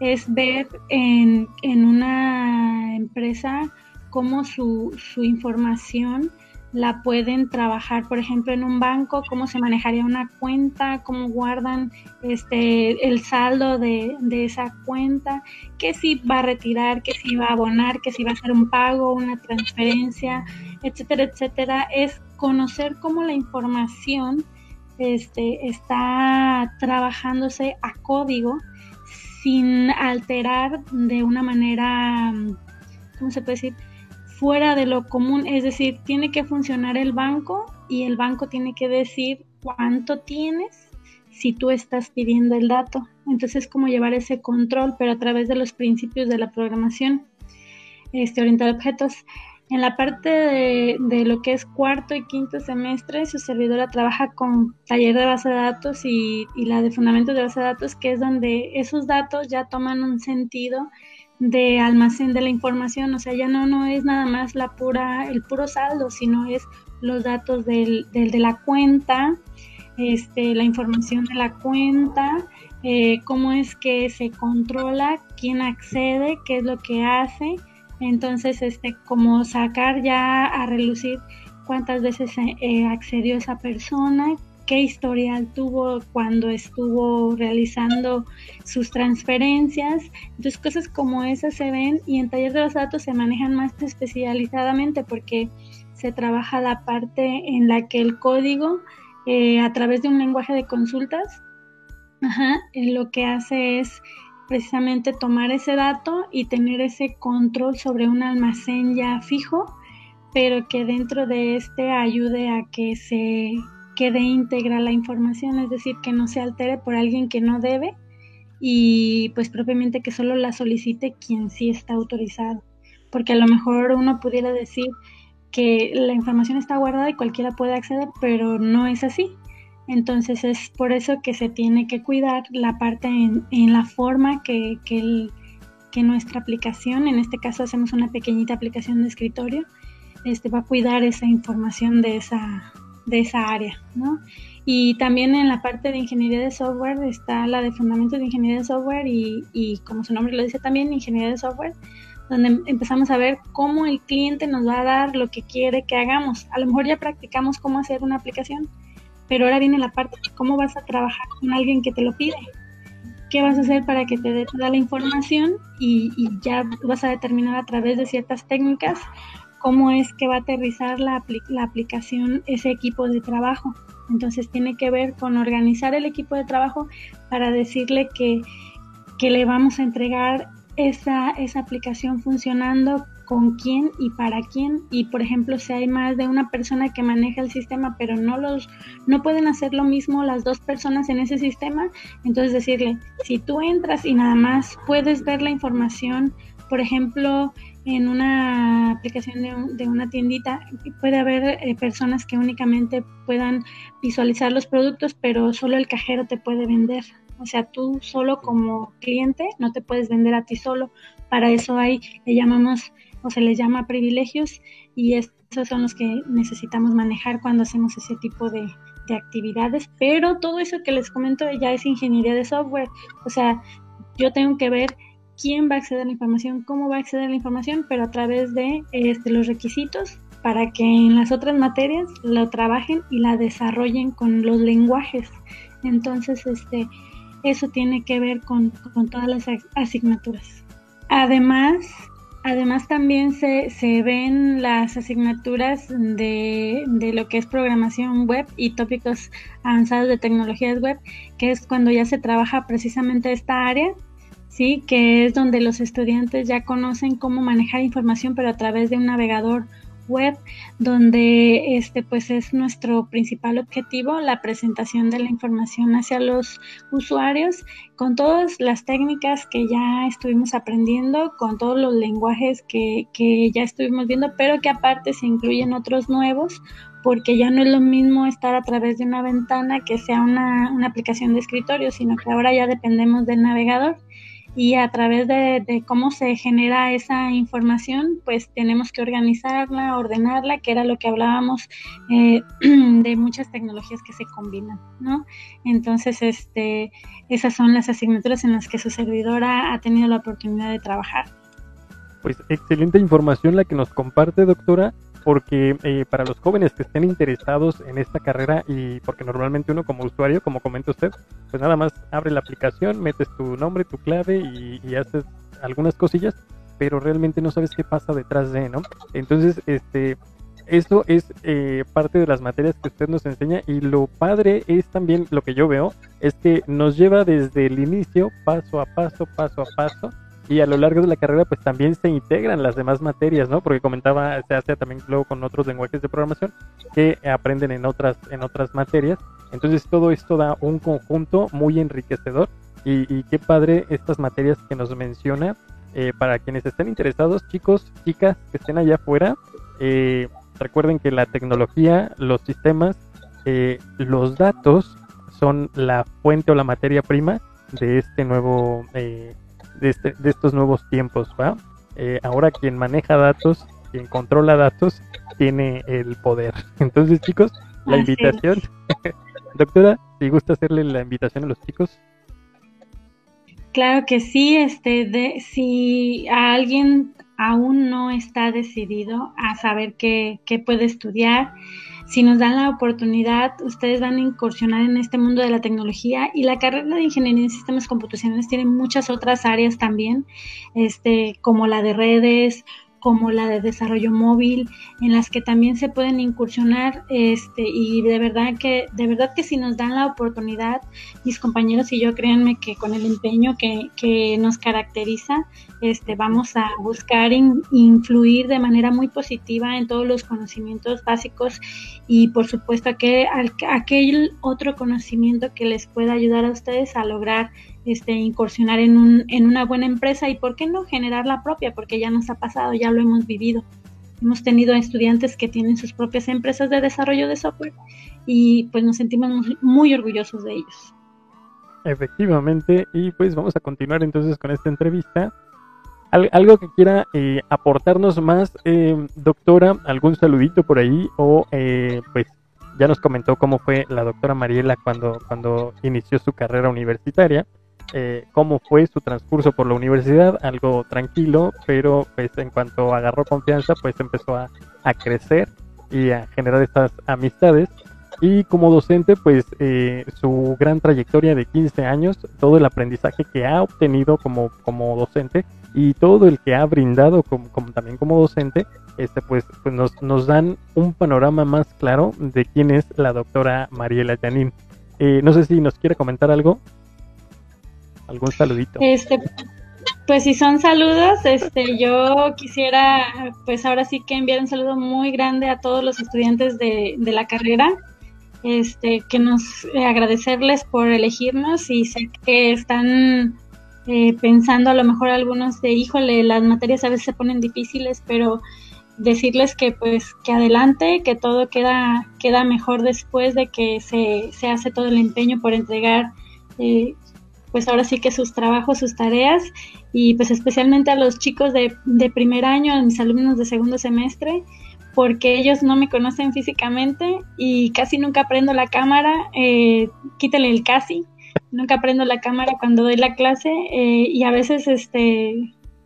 es ver en, en una empresa cómo su, su, información la pueden trabajar, por ejemplo, en un banco, cómo se manejaría una cuenta, cómo guardan este el saldo de, de esa cuenta, qué si va a retirar, qué si va a abonar, qué si va a hacer un pago, una transferencia, etcétera, etcétera. Es conocer cómo la información este, está trabajándose a código sin alterar de una manera, ¿cómo se puede decir? Fuera de lo común, es decir, tiene que funcionar el banco y el banco tiene que decir cuánto tienes si tú estás pidiendo el dato. Entonces, cómo llevar ese control, pero a través de los principios de la programación este, orientada a objetos. En la parte de, lo que es cuarto y quinto semestre, su servidora trabaja con taller de base de datos y, la de fundamentos de base de datos, que es donde esos datos ya toman un sentido de almacén de la información, o sea, ya no, no es nada más la pura, el puro saldo, sino es los datos del, de la cuenta, este, la información de la cuenta, eh, cómo es que se controla, quién accede, qué es lo que hace, entonces, este, como sacar ya a relucir cuántas veces eh, accedió esa persona, qué historial tuvo cuando estuvo realizando sus transferencias. Entonces cosas como esas se ven y en taller de los datos se manejan más especializadamente porque se trabaja la parte en la que el código eh, a través de un lenguaje de consultas eh, lo que hace es precisamente tomar ese dato y tener ese control sobre un almacén ya fijo, pero que dentro de este ayude a que se quede íntegra la información, es decir, que no se altere por alguien que no debe y pues propiamente que solo la solicite quien sí está autorizado. Porque a lo mejor uno pudiera decir que la información está guardada y cualquiera puede acceder, pero no es así. Entonces es por eso que se tiene que cuidar la parte en, la forma que, que, nuestra aplicación, en este caso hacemos una pequeñita aplicación de escritorio, este, va a cuidar esa información de esa, de esa área, ¿no? Y también en la parte de ingeniería de software está la de fundamentos de ingeniería de software y, y como su nombre lo dice también, ingeniería de software, donde empezamos a ver cómo el cliente nos va a dar lo que quiere que hagamos. A lo mejor ya practicamos cómo hacer una aplicación, pero ahora viene la parte de cómo vas a trabajar con alguien que te lo pide. ¿Qué vas a hacer para que te dé toda la información y, ya vas a determinar a través de ciertas técnicas cómo es que va a aterrizar la, la aplicación ese equipo de trabajo? Entonces tiene que ver con organizar el equipo de trabajo para decirle que, que le vamos a entregar esa, esa aplicación funcionando con quién y para quién y por ejemplo si hay más de una persona que maneja el sistema pero no los no pueden hacer lo mismo las dos personas en ese sistema entonces decirle si tú entras y nada más puedes ver la información por ejemplo en una aplicación de, de una tiendita puede haber eh, personas que únicamente puedan visualizar los productos pero solo el cajero te puede vender o sea, tú solo como cliente no te puedes vender a ti solo. Para eso hay, le llamamos o se les llama privilegios y esos son los que necesitamos manejar cuando hacemos ese tipo de, de actividades. Pero todo eso que les comento ya es ingeniería de software. O sea, yo tengo que ver quién va a acceder a la información, cómo va a acceder a la información, pero a través de este, los requisitos para que en las otras materias lo trabajen y la desarrollen con los lenguajes. Entonces, este, eso tiene que ver con, todas las asignaturas. Además, además también se, se ven las asignaturas de, de, lo que es programación web y tópicos avanzados de tecnologías web, que es cuando ya se trabaja precisamente esta área, sí, que es donde los estudiantes ya conocen cómo manejar información, pero a través de un navegador web, donde este pues es nuestro principal objetivo, la presentación de la información hacia los usuarios con todas las técnicas que ya estuvimos aprendiendo, con todos los lenguajes que, que ya estuvimos viendo, pero que aparte se incluyen otros nuevos porque ya no es lo mismo estar a través de una ventana que sea una, una aplicación de escritorio, sino que ahora ya dependemos del navegador y a través de, cómo se genera esa información, pues tenemos que organizarla, ordenarla, que era lo que hablábamos eh, de muchas tecnologías que se combinan, ¿no? Entonces, este, esas son las asignaturas en las que su servidora ha tenido la oportunidad de trabajar. Pues excelente información la que nos comparte, doctora porque eh, para los jóvenes que estén interesados en esta carrera y porque normalmente uno como usuario, como comenta usted, pues nada más abre la aplicación, metes tu nombre, tu clave y, haces algunas cosillas, pero realmente no sabes qué pasa detrás de, ¿no? Entonces, este, eso es eh, parte de las materias que usted nos enseña y lo padre es también lo que yo veo, es que nos lleva desde el inicio, paso a paso, paso a paso, y a lo largo de la carrera pues también se integran las demás materias, ¿no? Porque comentaba, se hace también luego con otros lenguajes de programación que aprenden en otras, en otras materias. Entonces todo esto da un conjunto muy enriquecedor y, qué padre estas materias que nos menciona. Eh, para quienes estén interesados, chicos, chicas que estén allá afuera, eh, recuerden que la tecnología, los sistemas, eh, los datos son la fuente o la materia prima de este nuevo eh, este, de, estos nuevos tiempos, ¿va? Eh, ahora quien maneja datos, quien controla datos, tiene el poder. Entonces, chicos, la invitación. Doctora, si gusta hacerle la invitación a los chicos. Claro que sí, este, de, si a alguien aún no está decidido a saber qué, qué puede estudiar, si nos dan la oportunidad, ustedes van a incursionar en este mundo de la tecnología y la carrera de ingeniería en sistemas computacionales tiene muchas otras áreas también, este, como la de redes, como la de desarrollo móvil, en las que también se pueden incursionar, este, y de verdad que, de verdad que si nos dan la oportunidad, mis compañeros y yo, créanme que con el empeño que, que nos caracteriza, este, vamos a buscar influir de manera muy positiva en todos los conocimientos básicos y por supuesto aquel, aquel otro conocimiento que les pueda ayudar a ustedes a lograr este, incursionar en, un, en una buena empresa y por qué no generar la propia, porque ya nos ha pasado, ya lo hemos vivido. Hemos tenido estudiantes que tienen sus propias empresas de desarrollo de software y pues nos sentimos muy, orgullosos de ellos. Efectivamente, y pues vamos a continuar entonces con esta entrevista. algo que quiera eh, aportarnos más, eh, doctora, algún saludito por ahí o eh, pues ya nos comentó cómo fue la doctora Mariela cuando, cuando inició su carrera universitaria. Eh, cómo fue su transcurso por la universidad, algo tranquilo, pero pues en cuanto agarró confianza, pues empezó a, crecer y a generar estas amistades. Y como docente, pues eh, su gran trayectoria de 15 años, todo el aprendizaje que ha obtenido como, como docente y todo el que ha brindado como, también como docente, este pues, pues nos, nos, dan un panorama más claro de quién es la doctora Mariela Janín. Eh, no sé si nos quiere comentar algo algún saludito. Este, pues si son saludos, este, yo quisiera, pues ahora sí que enviar un saludo muy grande a todos los estudiantes de, la carrera, este, que nos eh, agradecerles por elegirnos y sé que están eh, pensando a lo mejor algunos de, híjole, las materias a veces se ponen difíciles, pero decirles que pues que adelante, que todo queda, queda mejor después de que se, se hace todo el empeño por entregar eh, pues ahora sí que sus trabajos, sus tareas y pues especialmente a los chicos de, primer año, a mis alumnos de segundo semestre, porque ellos no me conocen físicamente y casi nunca prendo la cámara, eh, quítale el casi, nunca prendo la cámara cuando doy la clase eh, y a veces este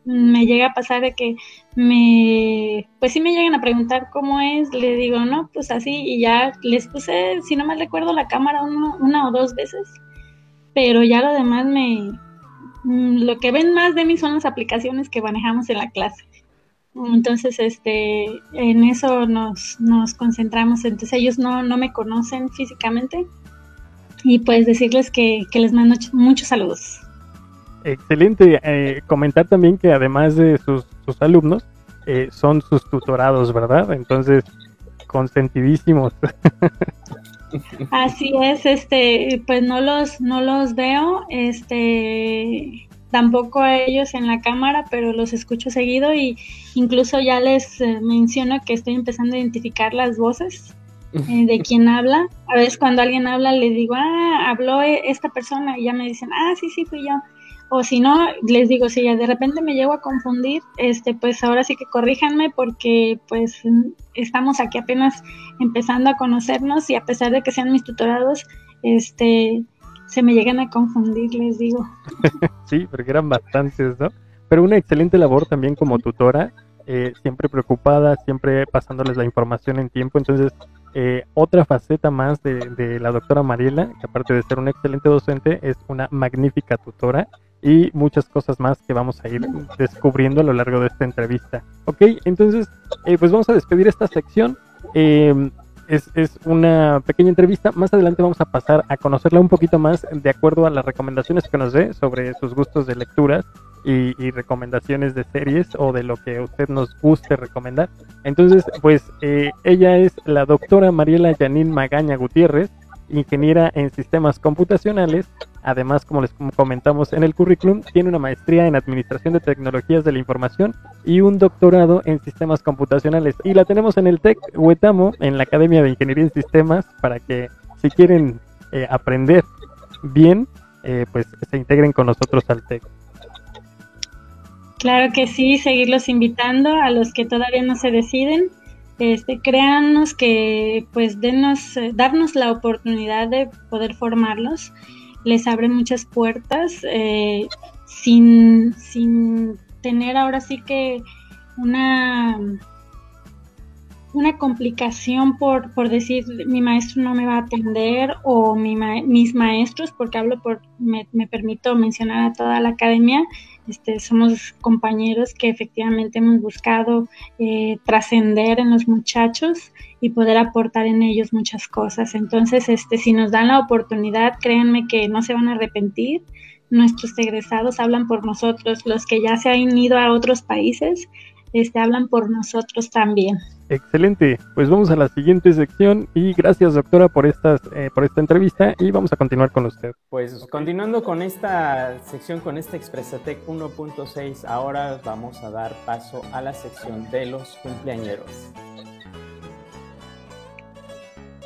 me llega a pasar de que me, pues sí me llegan a preguntar cómo es, le digo, no, pues así, y ya les puse, si no me recuerdo, la cámara una o dos veces pero ya lo demás me... Mm, lo que ven más de mí son las aplicaciones que manejamos en la clase. Entonces, este, en eso nos, nos concentramos. Entonces, ellos no, no me conocen físicamente. Y pues decirles que, les mando muchos saludos. Excelente. Eh, comentar también que además de sus, sus alumnos, eh, son sus tutorados, ¿verdad? Entonces, consentidísimos. Así es, este, pues no los, no los veo, este, tampoco a ellos en la cámara, pero los escucho seguido y incluso ya les eh, menciono que estoy empezando a identificar las voces eh, de quien habla. A veces cuando alguien habla le digo, ah, habló e-, esta persona y ya me dicen, ah, sí, sí, fui yo o si no, les digo, si ya de repente me llego a confundir, este, pues ahora sí que corríjanme porque pues estamos aquí apenas empezando a conocernos y a pesar de que sean mis tutorados, este, se me llegan a confundir, les digo. sí, porque eran bastantes, ¿no? Pero una excelente labor también como tutora, eh, siempre preocupada, siempre pasándoles la información en tiempo, entonces eh, otra faceta más de, de, la doctora Mariela, que aparte de ser una excelente docente, es una magnífica tutora y muchas cosas más que vamos a ir descubriendo a lo largo de esta entrevista. Ok, entonces, eh, pues vamos a despedir esta sección. Em, es, una pequeña entrevista. Más adelante vamos a pasar a conocerla un poquito más de acuerdo a las recomendaciones que nos dé sobre sus gustos de lecturas y, recomendaciones de series o de lo que usted nos guste recomendar. Entonces, pues eh, ella es la doctora Mariela Yanin Magaña Gutiérrez ingeniera en sistemas computacionales. Además, como les comentamos en el currículum, tiene una maestría en Administración de Tecnologías de la Información y un doctorado en sistemas computacionales. Y la tenemos en el TEC Huetamo, en la Academia de Ingeniería en Sistemas, para que si quieren eh, aprender bien, eh, pues se integren con nosotros al TEC. Claro que sí, seguirlos invitando a los que todavía no se deciden este, créanos que pues denos, darnos la oportunidad de poder formarlos, les abren muchas puertas eh, sin, sin tener ahora sí que una una complicación por, por decir mi maestro no me va a atender o mi mis maestros, porque hablo por, me, me, permito mencionar a toda la academia, este, somos compañeros que efectivamente hemos buscado eh, trascender en los muchachos y poder aportar en ellos muchas cosas. Entonces, este, si nos dan la oportunidad, créanme que no se van a arrepentir. Nuestros egresados hablan por nosotros, los que ya se han ido a otros países, este, hablan por nosotros también. Excelente, pues vamos a la siguiente sección y gracias doctora por estas eh, por esta entrevista y vamos a continuar con usted. Pues continuando con esta sección con este Expresatec 1.6, ahora vamos a dar paso a la sección de los cumpleañeros.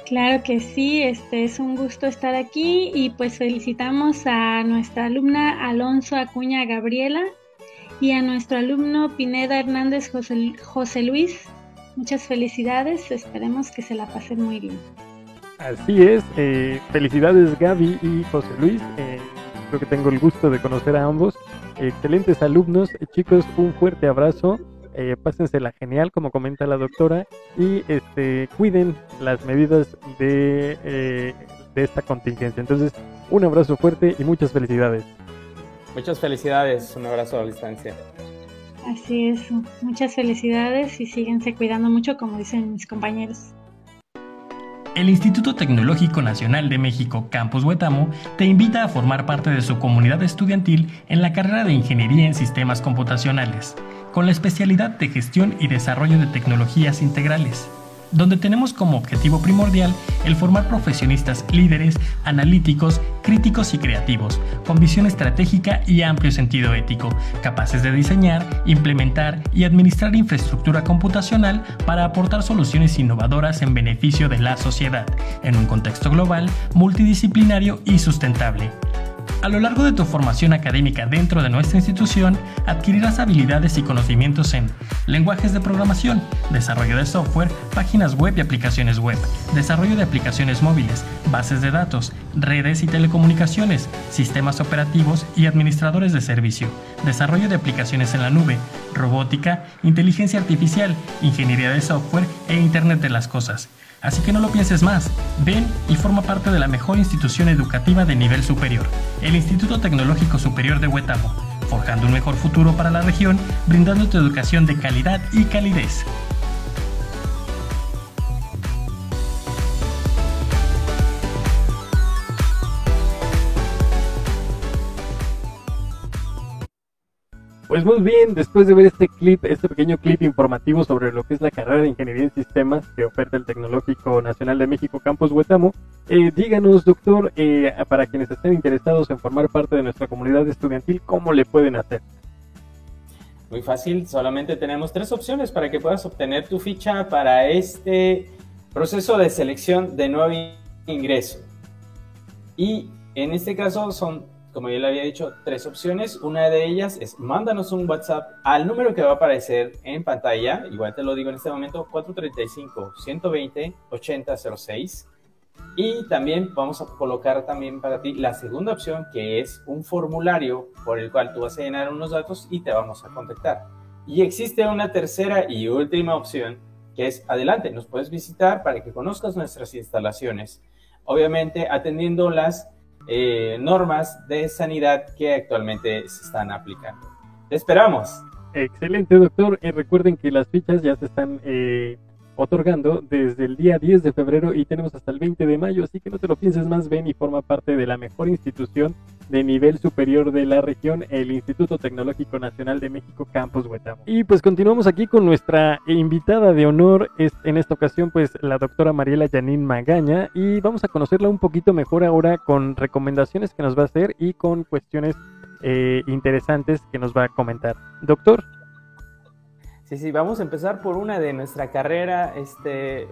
Claro que sí, este es un gusto estar aquí y pues felicitamos a nuestra alumna Alonso Acuña Gabriela y a nuestro alumno Pineda Hernández José, José Luis. Muchas felicidades, esperemos que se la pasen muy bien. Así es, eh, felicidades Gaby y José Luis. Eh, creo que tengo el gusto de conocer a ambos. Excelentes alumnos, chicos, un fuerte abrazo. Eh, pásensela genial, como comenta la doctora, y este, cuiden las medidas de, eh, de esta contingencia. Entonces, un abrazo fuerte y muchas felicidades. Muchas felicidades, un abrazo a distancia. Así es, muchas felicidades y síguense cuidando mucho como dicen mis compañeros. El Instituto Tecnológico Nacional de México Campus Huetamo te invita a formar parte de su comunidad estudiantil en la carrera de Ingeniería en Sistemas Computacionales, con la especialidad de Gestión y Desarrollo de Tecnologías Integrales donde tenemos como objetivo primordial el formar profesionistas líderes, analíticos, críticos y creativos, con visión estratégica y amplio sentido ético, capaces de diseñar, implementar y administrar infraestructura computacional para aportar soluciones innovadoras en beneficio de la sociedad, en un contexto global, multidisciplinario y sustentable. A lo largo de tu formación académica dentro de nuestra institución, adquirirás habilidades y conocimientos en lenguajes de programación, desarrollo de software, páginas web y aplicaciones web, desarrollo de aplicaciones móviles, bases de datos, redes y telecomunicaciones, sistemas operativos y administradores de servicio, desarrollo de aplicaciones en la nube, robótica, inteligencia artificial, ingeniería de software e Internet de las Cosas. Así que no lo pienses más, ven y forma parte de la mejor institución educativa de nivel superior, el Instituto Tecnológico Superior de Huetamo, forjando un mejor futuro para la región, brindando tu educación de calidad y calidez. Pues muy bien, después de ver este clip, este pequeño clip informativo sobre lo que es la carrera de Ingeniería en Sistemas que oferta el Tecnológico Nacional de México Campus Huetamo, eh, díganos, doctor, eh, para quienes estén interesados en formar parte de nuestra comunidad estudiantil, ¿cómo le pueden hacer? Muy fácil, solamente tenemos tres opciones para que puedas obtener tu ficha para este proceso de selección de nuevo ingreso. Y en este caso son como ya le había dicho, tres opciones. Una de ellas es mándanos un WhatsApp al número que va a aparecer en pantalla. Igual te lo digo en este momento, 435-120-8006. Y también vamos a colocar también para ti la segunda opción, que es un formulario por el cual tú vas a llenar unos datos y te vamos a contactar. Y existe una tercera y última opción, que es adelante, nos puedes visitar para que conozcas nuestras instalaciones. Obviamente atendiendo las eh, normas de sanidad que actualmente se están aplicando. Te esperamos. Excelente, doctor. Y recuerden que las fichas ya se están eh, otorgando desde el día 10 de febrero y tenemos hasta el 20 de mayo, así que no te lo pienses más, ven y forma parte de la mejor institución de nivel superior de la región, el Instituto Tecnológico Nacional de México Campus Huetamo. Y pues continuamos aquí con nuestra invitada de honor, es, en esta ocasión pues la doctora Mariela Yanin Magaña y vamos a conocerla un poquito mejor ahora con recomendaciones que nos va a hacer y con cuestiones eh, interesantes que nos va a comentar. Doctor. Sí, sí, vamos a empezar por una de nuestra carrera, este,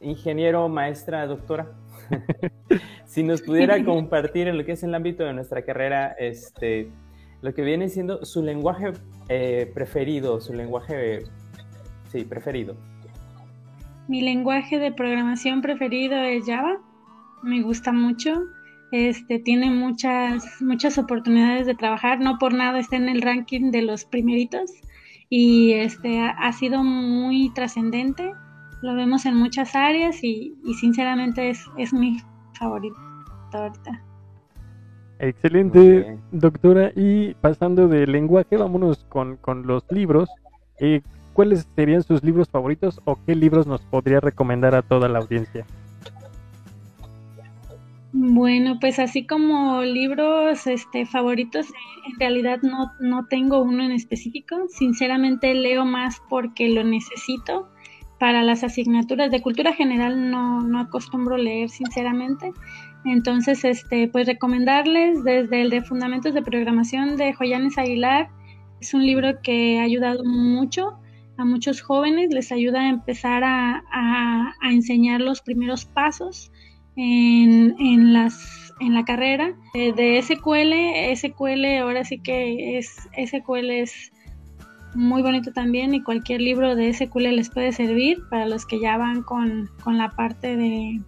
ingeniero, maestra, doctora. si nos pudiera compartir en lo que es el ámbito de nuestra carrera, este, lo que viene siendo su lenguaje eh, preferido, su lenguaje, sí, preferido. Mi lenguaje de programación preferido es Java. Me gusta mucho. Este tiene muchas muchas oportunidades de trabajar. No por nada está en el ranking de los primeritos y este ha, sido muy trascendente. Lo vemos en muchas áreas y, sinceramente es, es mi favorito ahorita. Excelente, doctora. Y pasando de lenguaje, vámonos con, con los libros. Eh, ¿Cuáles serían sus libros favoritos o qué libros nos podría recomendar a toda la audiencia? Bueno, pues así como libros este, favoritos, en realidad no, no tengo uno en específico. Sinceramente leo más porque lo necesito. Para las asignaturas de cultura general no, no acostumbro leer, sinceramente. Entonces, este, pues recomendarles desde el de Fundamentos de Programación de Joyanes Aguilar. Es un libro que ha ayudado mucho a muchos jóvenes, les ayuda a empezar a, a, enseñar los primeros pasos en, en, las, en la carrera. Eh, de SQL, SQL ahora sí que es, SQL es muy bonito también y cualquier libro de SQL les puede servir para los que ya van con, con la parte de,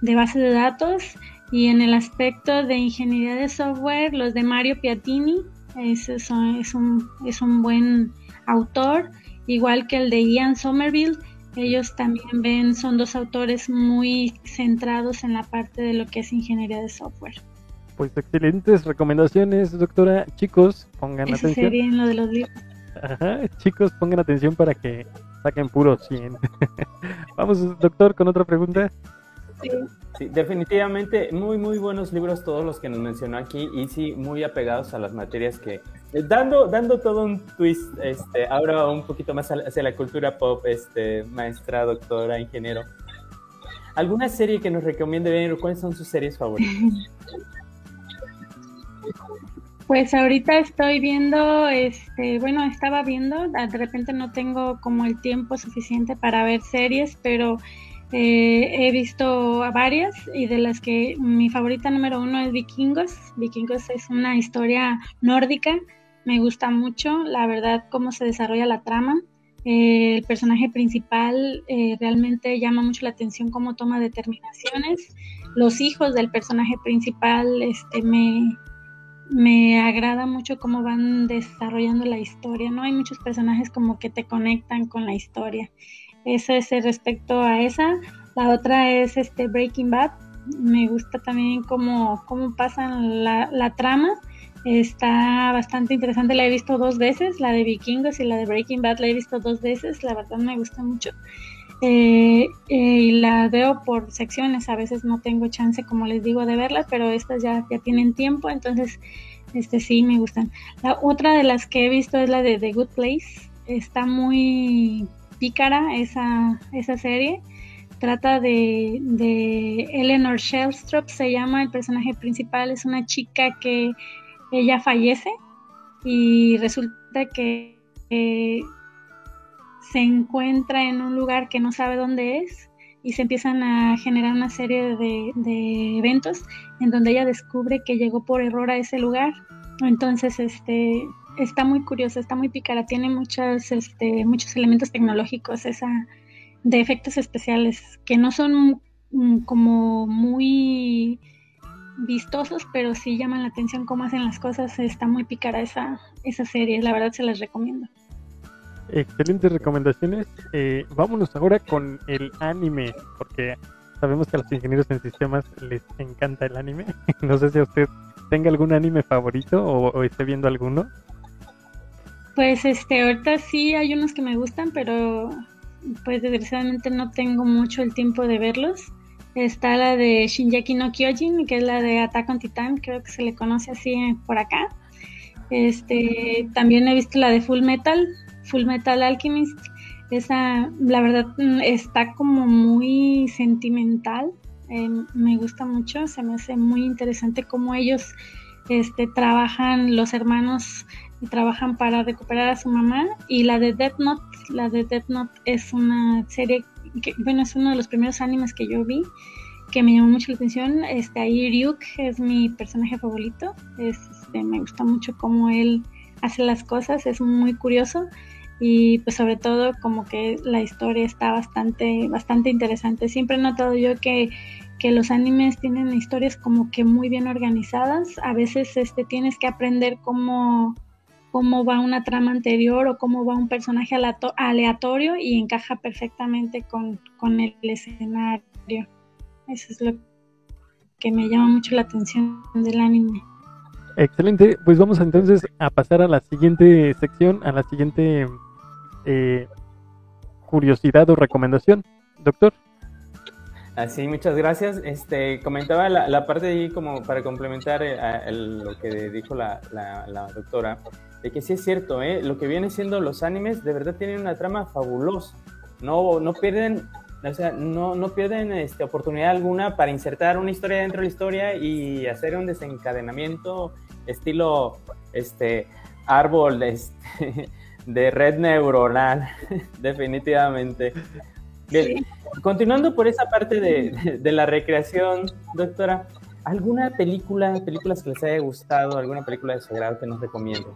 de base de datos y en el aspecto de ingeniería de software, los de Mario Piatini, es, es, un, es un buen autor, igual que el de Ian Somerville, ellos también ven, son dos autores muy centrados en la parte de lo que es ingeniería de software. Pues excelentes recomendaciones, doctora. Chicos, pongan Eso atención. Sería en lo de los libros. Ajá, chicos, pongan atención para que saquen puro 100. Vamos, doctor, con otra pregunta. Sí. definitivamente muy, muy buenos libros todos los que nos mencionó aquí y sí, muy apegados a las materias que... Eh, dando, dando todo un twist, este, ahora un poquito más hacia la cultura pop, este, maestra, doctora, ingeniero. ¿Alguna serie que nos recomiende ver? ¿Cuáles son sus series favoritas? Pues ahorita estoy viendo, este, bueno, estaba viendo, de repente no tengo como el tiempo suficiente para ver series, pero eh, he visto varias y de las que mi favorita número uno es Vikingos. Vikingos es una historia nórdica, me gusta mucho, la verdad, cómo se desarrolla la trama. Eh, el personaje principal eh, realmente llama mucho la atención cómo toma determinaciones. Los hijos del personaje principal este, me, me agrada mucho cómo van desarrollando la historia, ¿no? Hay muchos personajes como que te conectan con la historia. Eso es respecto a esa. La otra es este Breaking Bad. Me gusta también cómo, cómo pasan la, la trama. Está bastante interesante, la he visto dos veces, la de Vikingos y la de Breaking Bad la he visto dos veces, la verdad me gusta mucho. Eh, eh, y la veo por secciones, a veces no tengo chance, como les digo, de verlas, pero estas ya, ya tienen tiempo, entonces este sí me gustan. La otra de las que he visto es la de The Good Place, está muy pícara esa, esa serie. Trata de, de Eleanor Shellstrop, se llama el personaje principal, es una chica que ella fallece y resulta que se encuentra en un lugar que no sabe dónde es y se empiezan a generar una serie de, eventos en donde ella descubre que llegó por error a ese lugar. Entonces, este, está muy curiosa, está muy pícara, tiene muchos, este, muchos elementos tecnológicos, esa de efectos especiales que no son mm, como muy vistosos, pero sí llaman la atención cómo hacen las cosas. Está muy pícara esa, esa serie, la verdad se las recomiendo. Excelentes recomendaciones. Eh, vámonos ahora con el anime, porque sabemos que a los ingenieros en sistemas les encanta el anime. no sé si a usted tenga algún anime favorito o esté viendo alguno. Pues este, ahorita sí hay unos que me gustan, pero pues desgraciadamente no tengo mucho el tiempo de verlos. Está la de Shinjeki no Kyojin, que es la de Attack on Titan, creo que se le conoce así por acá. Este, también he visto la de Full Metal, Full Metal Alchemist. Esa, la verdad, está como muy sentimental. Eh, me gusta mucho, se me hace muy interesante cómo ellos este, trabajan los hermanos trabajan para recuperar a su mamá. Y la de Death Note, la de Death Note es una serie que, bueno, es uno de los primeros animes que yo vi que me llamó mucho la atención. Este, ahí Ryuk es mi personaje favorito. Es, este, me gusta mucho cómo él hace las cosas, es muy curioso y pues sobre todo como que la historia está bastante bastante interesante. Siempre he notado yo que, que los animes tienen historias como que muy bien organizadas. A veces este tienes que aprender cómo cómo va una trama anterior o cómo va un personaje aleatorio y encaja perfectamente con, con el escenario. Eso es lo que me llama mucho la atención del anime. Excelente, pues vamos entonces a pasar a la siguiente sección, a la siguiente eh, curiosidad o recomendación. Doctor. Así, muchas gracias. Este, comentaba la, parte ahí como para complementar eh, lo que dijo la, doctora, de que sí es cierto, ¿eh? lo que viene siendo los animes de verdad tienen una trama fabulosa. No, no pierden, o sea, no, no pierden este, oportunidad alguna para insertar una historia dentro de la historia y hacer un desencadenamiento estilo este árbol este, de red neuronal, definitivamente. Bien, continuando por esa parte de, de, la recreación, doctora, ¿alguna película, películas que les haya gustado, alguna película de su grado que nos recomienden?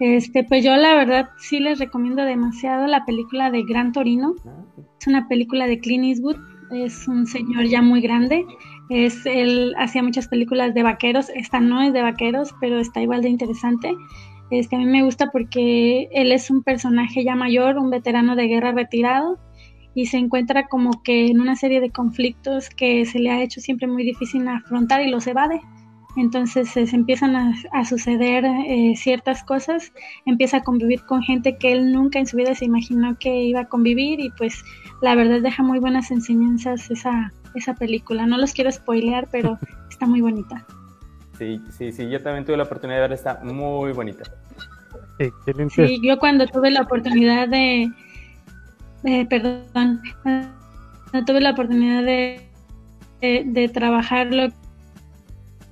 Este, pues yo la verdad sí les recomiendo demasiado la película de Gran Torino. Es una película de Clint Eastwood. Es un señor ya muy grande. Es él hacía muchas películas de vaqueros. Esta no es de vaqueros, pero está igual de interesante. Este, a mí me gusta porque él es un personaje ya mayor, un veterano de guerra retirado y se encuentra como que en una serie de conflictos que se le ha hecho siempre muy difícil afrontar y los evade. Entonces se empiezan a, suceder eh, ciertas cosas, empieza a convivir con gente que él nunca en su vida se imaginó que iba a convivir y pues la verdad deja muy buenas enseñanzas esa, esa película. No los quiero spoilear, pero está muy bonita. Sí, sí, sí, yo también tuve la oportunidad de verla, está muy bonita. Excelente. Sí, yo cuando tuve la oportunidad de, perdón, cuando tuve la oportunidad de, de, de trabajar lo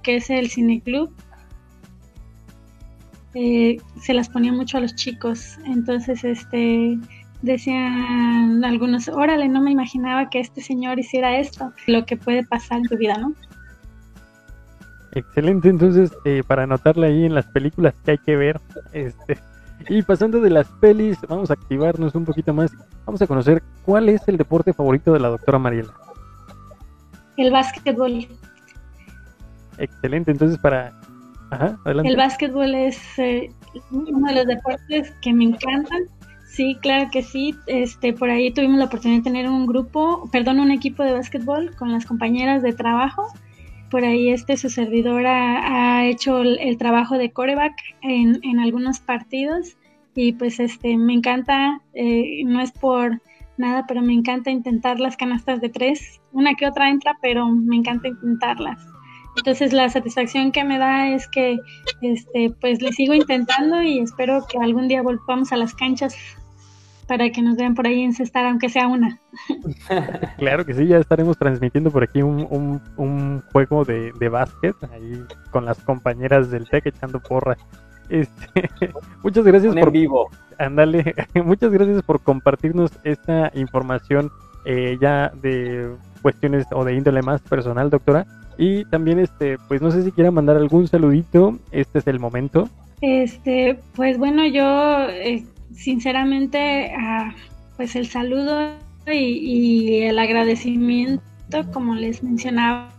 que es el cineclub, eh, se las ponía mucho a los chicos. Entonces, este decían algunos, órale, no me imaginaba que este señor hiciera esto, lo que puede pasar en tu vida, ¿no? Excelente, entonces eh, para anotarle ahí en las películas que hay que ver, este, y pasando de las pelis, vamos a activarnos un poquito más, vamos a conocer cuál es el deporte favorito de la doctora Mariela. El básquetbol. Excelente, entonces para... El básquetbol es eh, uno de los deportes que me encantan. Sí, claro que sí. Este, por ahí tuvimos la oportunidad de tener un grupo, perdón, un equipo de básquetbol con las compañeras de trabajo. Por ahí este su servidora ha, hecho el, trabajo de coreback en, en, algunos partidos y pues este me encanta, eh, no es por nada, pero me encanta intentar las canastas de tres. Una que otra entra, pero me encanta intentarlas. Entonces la satisfacción que me da es que este pues le sigo intentando y espero que algún día volvamos a las canchas para que nos vean por ahí encestar, aunque sea una. claro que sí, ya estaremos transmitiendo por aquí un, un, juego de, de, básquet ahí con las compañeras del TEC echando porra. Este, muchas gracias por vivo. Ándale, muchas gracias por compartirnos esta información eh, ya de cuestiones o de índole más personal, doctora. Y también, este, pues no sé si quiera mandar algún saludito, este es el momento. Este, pues bueno, yo eh, sinceramente, ah, pues el saludo y, el agradecimiento, como les mencionaba,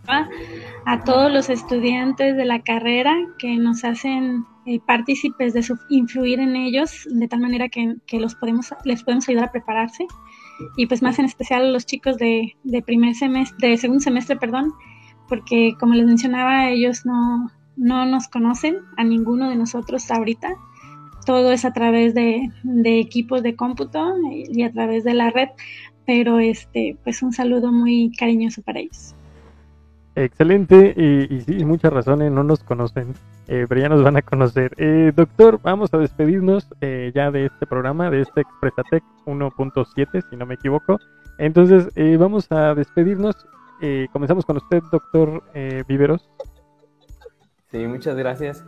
a todos los estudiantes de la carrera que nos hacen eh, partícipes de su, influir en ellos de tal manera que, los podemos, les podemos ayudar a prepararse y pues más en especial a los chicos de, de primer semestre, de segundo semestre, perdón, porque como les mencionaba, ellos no, no nos conocen a ninguno de nosotros ahorita. Todo es a través de, equipos de cómputo y a través de la red, pero este, pues un saludo muy cariñoso para ellos. Excelente, y, sí, muchas razones, no nos conocen, eh, pero ya nos van a conocer. Eh, doctor, vamos a despedirnos eh, ya de este programa, de este Expresatec 1.7, si no me equivoco. Entonces, vamos a despedirnos eh, comenzamos con usted, doctor eh, Viveros. Sí, muchas gracias.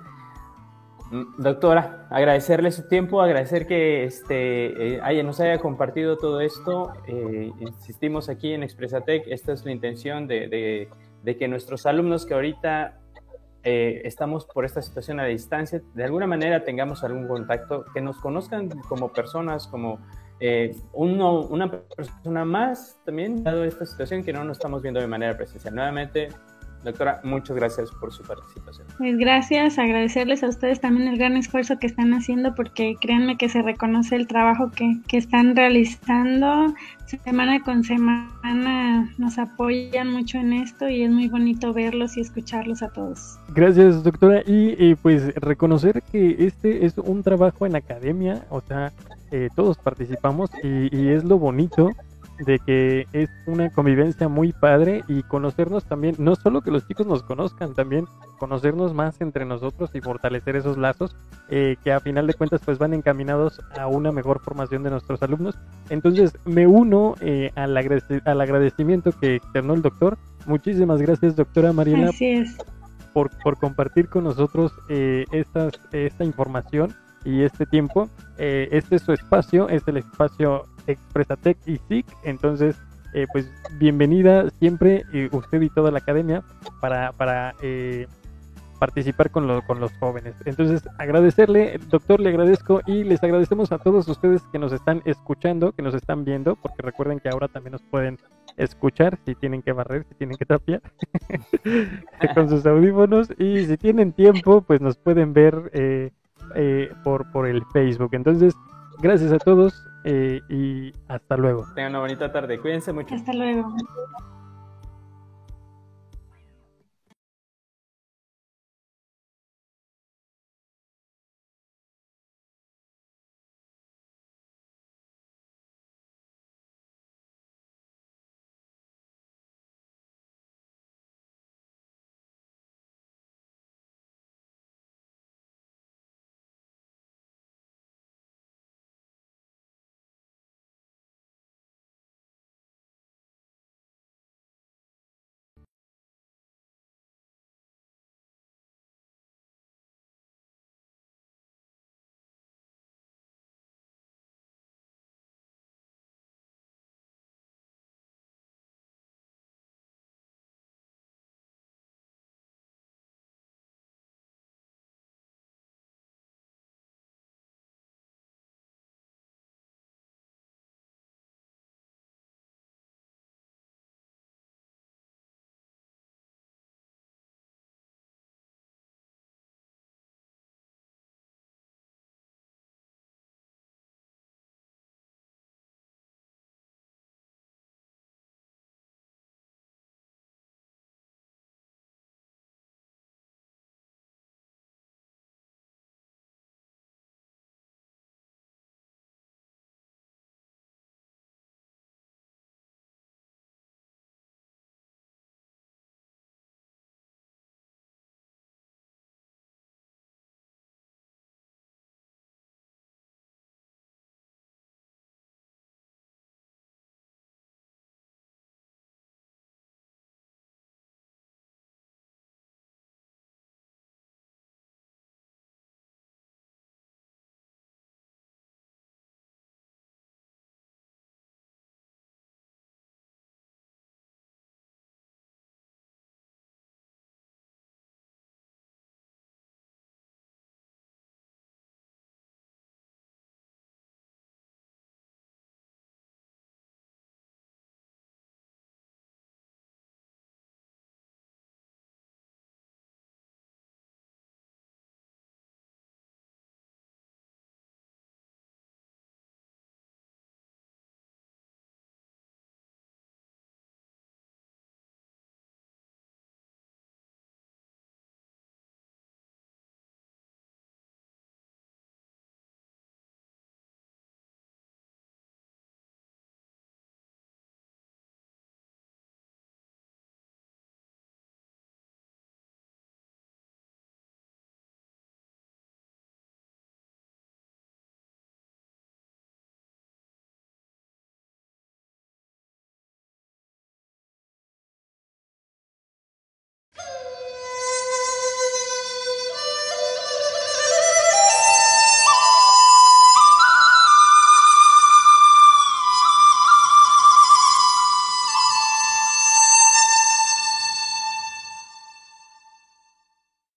Mm, doctora, agradecerle su tiempo, agradecer que este, eh, nos haya compartido todo esto. insistimos aquí en Expresatec, esta es la intención de, de que nuestros alumnos que ahorita estamos por esta situación a distancia, de alguna manera tengamos algún contacto, que nos conozcan como personas, como eh, uno, una persona más también, dado esta situación que no nos estamos viendo de manera presencial. Nuevamente, Doctora, muchas gracias por su participación. Pues gracias, agradecerles a ustedes también el gran esfuerzo que están haciendo porque créanme que se reconoce el trabajo que, que están realizando. Semana con semana nos apoyan mucho en esto y es muy bonito verlos y escucharlos a todos. Gracias, doctora. Y pues reconocer que este es un trabajo en academia, o sea, eh, todos participamos y, y es lo bonito de que es una convivencia muy padre y conocernos también, no solo que los chicos nos conozcan, también conocernos más entre nosotros y fortalecer esos lazos eh, que a final de cuentas pues van encaminados a una mejor formación de nuestros alumnos. Entonces me uno eh, al, al agradecimiento que externó el doctor. Muchísimas gracias doctora Mariela por, por compartir con nosotros eh, estas, esta información y este tiempo. este es su espacio, es el espacio Expresatec y SIC. Entonces, eh, pues bienvenida siempre eh, usted y toda la academia para, para eh, participar con, con los jóvenes. Entonces, agradecerle, doctor, le agradezco y les agradecemos a todos ustedes que nos están escuchando, que nos están viendo, porque recuerden que ahora también nos pueden escuchar si tienen que barrer, si tienen que tapiar con sus audífonos y si tienen tiempo, pues nos pueden ver por, por el Facebook. Entonces, gracias a todos eh, y hasta luego. Tengan una bonita tarde, cuídense mucho. Hasta luego.